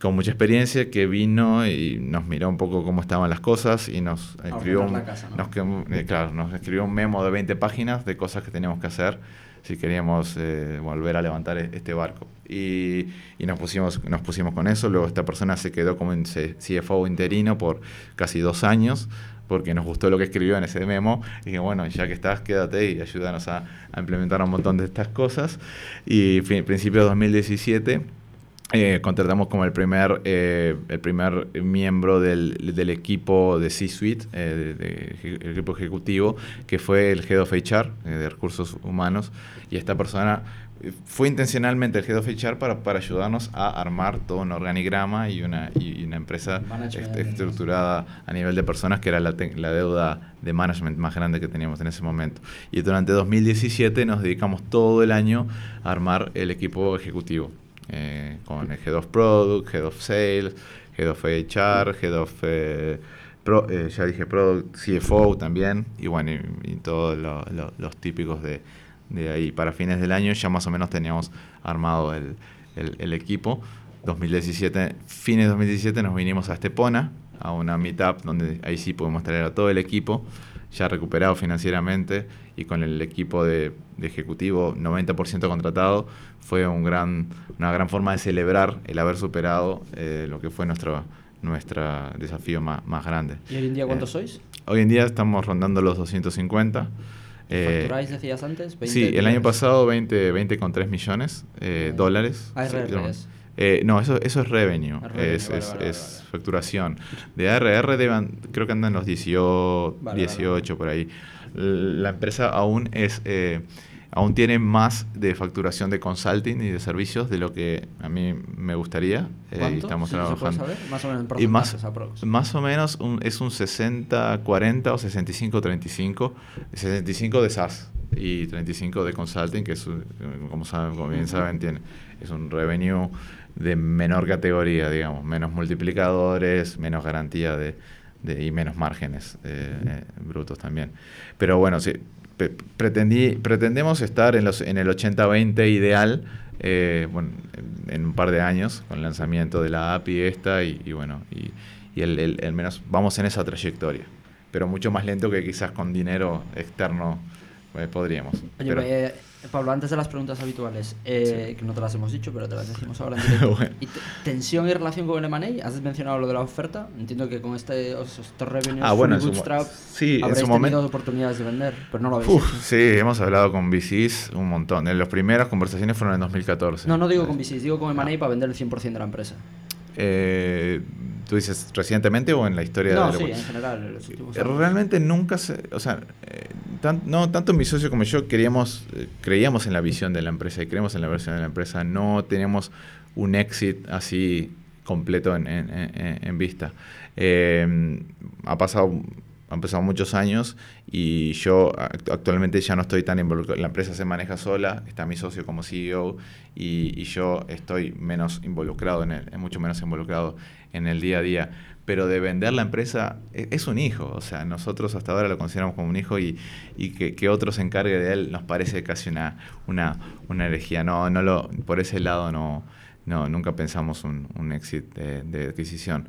con mucha experiencia que vino y nos miró un poco cómo estaban las cosas y nos escribió un, casa, ¿no? nos eh, claro, nos escribió un memo de 20 páginas de cosas que teníamos que hacer si queríamos eh, volver a levantar e- este barco. Y, y nos, pusimos, nos pusimos con eso. Luego esta persona se quedó como CFO interino por casi dos años porque nos gustó lo que escribió en ese memo. Y dije, bueno, ya que estás, quédate y ayúdanos a, a implementar un montón de estas cosas. Y fin, principio de 2017 eh, contratamos como el primer, eh, el primer miembro del, del equipo de C-Suite, eh, el equipo ejecutivo, que fue el Head of HR, eh, de Recursos Humanos. Y esta persona eh, fue intencionalmente el Head of HR para, para ayudarnos a armar todo un organigrama y una, y, una empresa Management. est- estructurada a nivel de personas, que era la, la deuda de management más grande que teníamos en ese momento. Y durante 2017 nos dedicamos todo el año a armar el equipo ejecutivo eh, con el Head of Product, Head of Sales, Head of HR, Head of, eh, eh, ya dije Product, CFO también, y bueno, y, todos lo- lo- los típicos de, de ahí. Para fines del año ya más o menos teníamos armado el, el- el equipo. 2017, fines de 2017 nos vinimos a Estepona, a una meetup donde ahí sí pudimos traer a todo el equipo, ya recuperado financieramente y con el equipo de, de ejecutivo 90% contratado, fue un gran, una gran forma de celebrar el haber superado eh, lo que fue nuestro nuestro desafío más, más grande. ¿Y hoy en día cuántos Eh, sois? Hoy en día estamos rondando los 250 Eh, ¿Facturáis, decías antes? 20 sí, el año millones. pasado 20, 20,3 millones eh, Ah, dólares. ARR Sí, no, es. eh, no, eso, eso es revenue, revenue, es, vale, es- vale, es vale. facturación. De ARR deban, creo que andan los 18, Vale, 18 por ahí. La empresa aún es eh, aún tiene más de facturación de consulting y de servicios de lo que a mí me gustaría. eh, y estamos Sí, ¿se puede trabajando. saber? Más o menos en Y más, más o menos un- es un 60-40 o 65-35. 65 de SaaS y 35 de consulting, que es, como, saben, como bien saben, tiene, es un revenue de menor categoría, digamos, menos multiplicadores, menos garantía de, de- y menos márgenes eh, eh, brutos también. Pero bueno, sí, pretendí, pretendemos estar en, los, en el 80-20 ideal. eh, bueno, en, un par de años con el lanzamiento de la API esta y, y bueno, y, y el, el- el menos vamos en esa trayectoria, pero mucho más lento que quizás con dinero externo eh, podríamos. Oye, Pero- Pablo, antes de las preguntas habituales, eh, que no te las hemos dicho, pero te las decimos ahora en directo. Bueno. ¿Y te- tensión y relación con el M&A? ¿Has mencionado lo de la oferta? Entiendo que con este, os- estos revenues Ah, bueno, bootstrap sí, habréis tenido momento- oportunidades de vender, pero no lo habéis Uf, hecho. sí, hemos hablado con VCs un montón. En las primeras conversaciones fueron en 2014. No, no digo con VCs, digo con M&A para vender el 100% de la empresa. Eh, ¿Tú dices recientemente o en la historia No, de sí, la en general. en los últimos años. Realmente nunca se, o sea, eh, tan- no tanto mi socio como yo queríamos, eh, creíamos en la visión de la empresa y creemos en la visión de la empresa. No teníamos un exit así completo en, en- en- en vista. Eh, ha pasado, han pasado muchos años y yo act- actualmente ya no estoy tan involucrado. La empresa se maneja sola, está mi socio como CEO y, yo estoy menos involucrado en el, mucho menos involucrado en el día a día. Pero de vender la empresa e- es un hijo, o sea, nosotros hasta ahora lo consideramos como un hijo y, y que, que otro se encargue de él nos parece casi una, una, una herejía. No, no lo, por ese lado no, no nunca pensamos un, un exit de, de adquisición.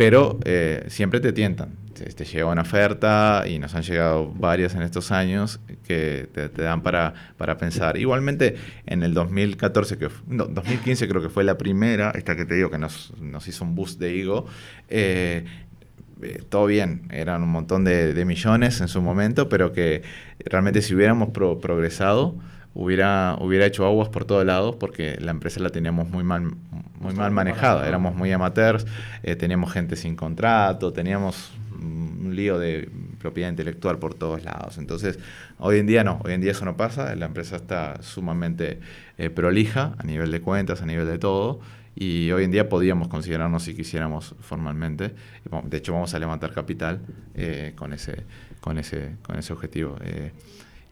Pero eh, siempre te tientan. Te, llega una oferta y nos han llegado varias en estos años que te, dan para, para pensar. Igualmente, en el 2014, que, no, 2015 creo que fue la primera, esta que te digo que nos, nos hizo un boost de ego, eh, eh, todo bien, eran un montón de, de millones en su momento, pero que realmente si hubiéramos pro- progresado, hubiera, hubiera hecho aguas por todos lados porque la empresa la teníamos muy mal, muy mal manejada, éramos muy amateurs, eh, teníamos gente sin contrato, teníamos un lío de propiedad intelectual por todos lados. Entonces, hoy en día no, hoy en día eso no pasa, la empresa está sumamente eh, prolija a nivel de cuentas, a nivel de todo, y hoy en día podríamos considerarnos si quisiéramos formalmente. De hecho, vamos a levantar capital eh, con, ese, con, ese, con ese objetivo.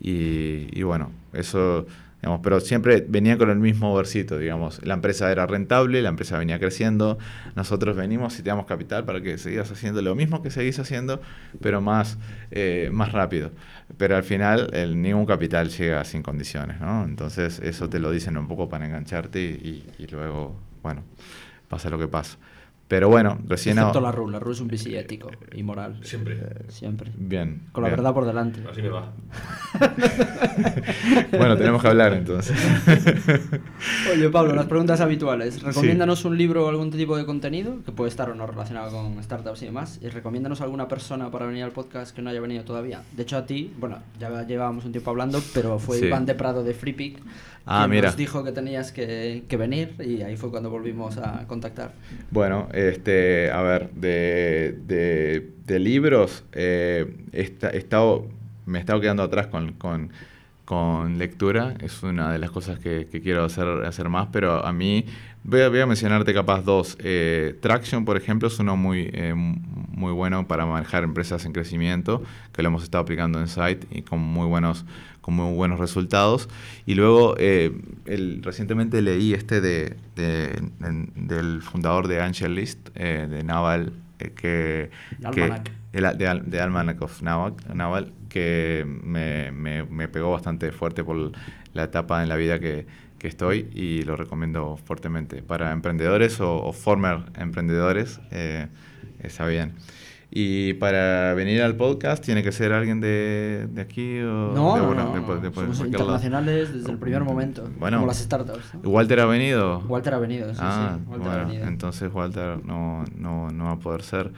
Y, y bueno, eso, digamos, pero siempre venía con el mismo versito, digamos. La empresa era rentable, la empresa venía creciendo. Nosotros venimos y te damos capital para que sigas haciendo lo mismo que seguís haciendo, pero más, eh, más rápido. Pero al final, el, ningún capital llega sin condiciones, ¿no? Entonces, eso te lo dicen un poco para engancharte y, y luego, bueno, pasa lo que pasa. Pero bueno, recién Excepto la RU, la RU es un VC ético y moral. Siempre. Siempre. Bien. Con la bien. verdad por delante. Así me va. Bueno, tenemos que hablar entonces. Oye, Pablo, las preguntas habituales. Recomiéndanos un libro o algún tipo de contenido que puede estar o no relacionado con startups y demás. Y recomiéndanos alguna persona para venir al podcast que no haya venido todavía. De hecho, a ti, bueno, ya llevábamos un tiempo hablando, pero fue Sí. Iván de Prado de FreePick Ah, quien mira. nos dijo que tenías que, que venir y ahí fue cuando volvimos a contactar. Bueno, este, a ver, de, de- de libros, eh, he estado, me he estado quedando atrás con, con- con lectura, es una de las cosas que, que quiero hacer, hacer más, pero a mí, voy a, voy a mencionarte capaz dos. Eh, Traction, por ejemplo, es uno muy, eh, muy bueno para manejar empresas en crecimiento, que lo hemos estado aplicando en Site y con muy buenos, con muy buenos resultados. Y luego, eh, el- recientemente leí este de, del fundador de Angel List, eh, de Naval, eh, que... que- Almanac. el- de, de Almanac of Naval, Naval, que me, me- me pegó bastante fuerte por la etapa en la vida que, que estoy y lo recomiendo fuertemente para emprendedores o, o former emprendedores, eh, está bien. Y para venir al podcast tiene que ser alguien de, de aquí o No, de, no, bueno, no, no. de- de- Somos cualquier lado. internacionales desde el primer momento. Bueno. Como las startups. Walter ha venido. Walter ha venido, sí, ah, sí. Walter ha bueno, venido. entonces Walter no, no, no va a poder ser.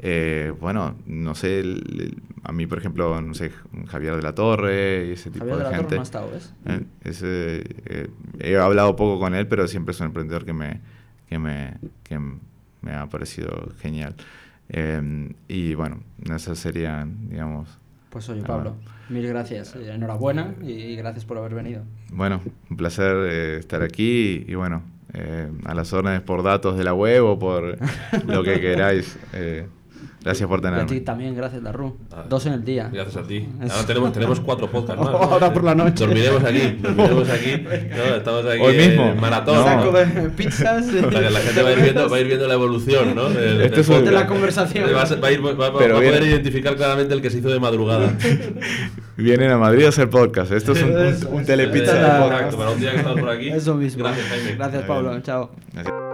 Eh, bueno, no sé, el- el- a mí, por ejemplo, no sé, Javier de la Torre y ese tipo Javier de la gente. Torre no ha estado, ¿ves? Eh, ese, eh, he hablado poco con él, pero siempre es un emprendedor que me, que me, que me ha parecido genial. Eh, y bueno, esas serían, digamos. Pues oye, Ah, Pablo, mil gracias. eh, Enhorabuena y gracias por haber venido. Bueno, un placer eh, estar aquí y, bueno, eh, a las órdenes por datos de la web o por lo que queráis. Eh, gracias por Y a ti tenerme. también, gracias, Darru. Ah, Dos en el día. Gracias a ti. Ahora tenemos, tenemos cuatro podcasts. Ahora por la noche. Dormiremos aquí. Dormiremos aquí. No, estamos aquí Hoy en mismo. maratón. No. Saco de pizzas. Que la gente va a ir viendo, va a ir viendo la evolución, ¿no? Este del es un- de la conversación. Va a, ser- va a ir- va- va- va Pero a poder identificar claramente el que se hizo de madrugada. Vienen a Madrid a hacer podcast. Esto es un, un- un telepizza. Exacto, para un día que estamos por aquí. Eso mismo. Gracias, Jaime. Gracias, Pablo. Chao. Gracias.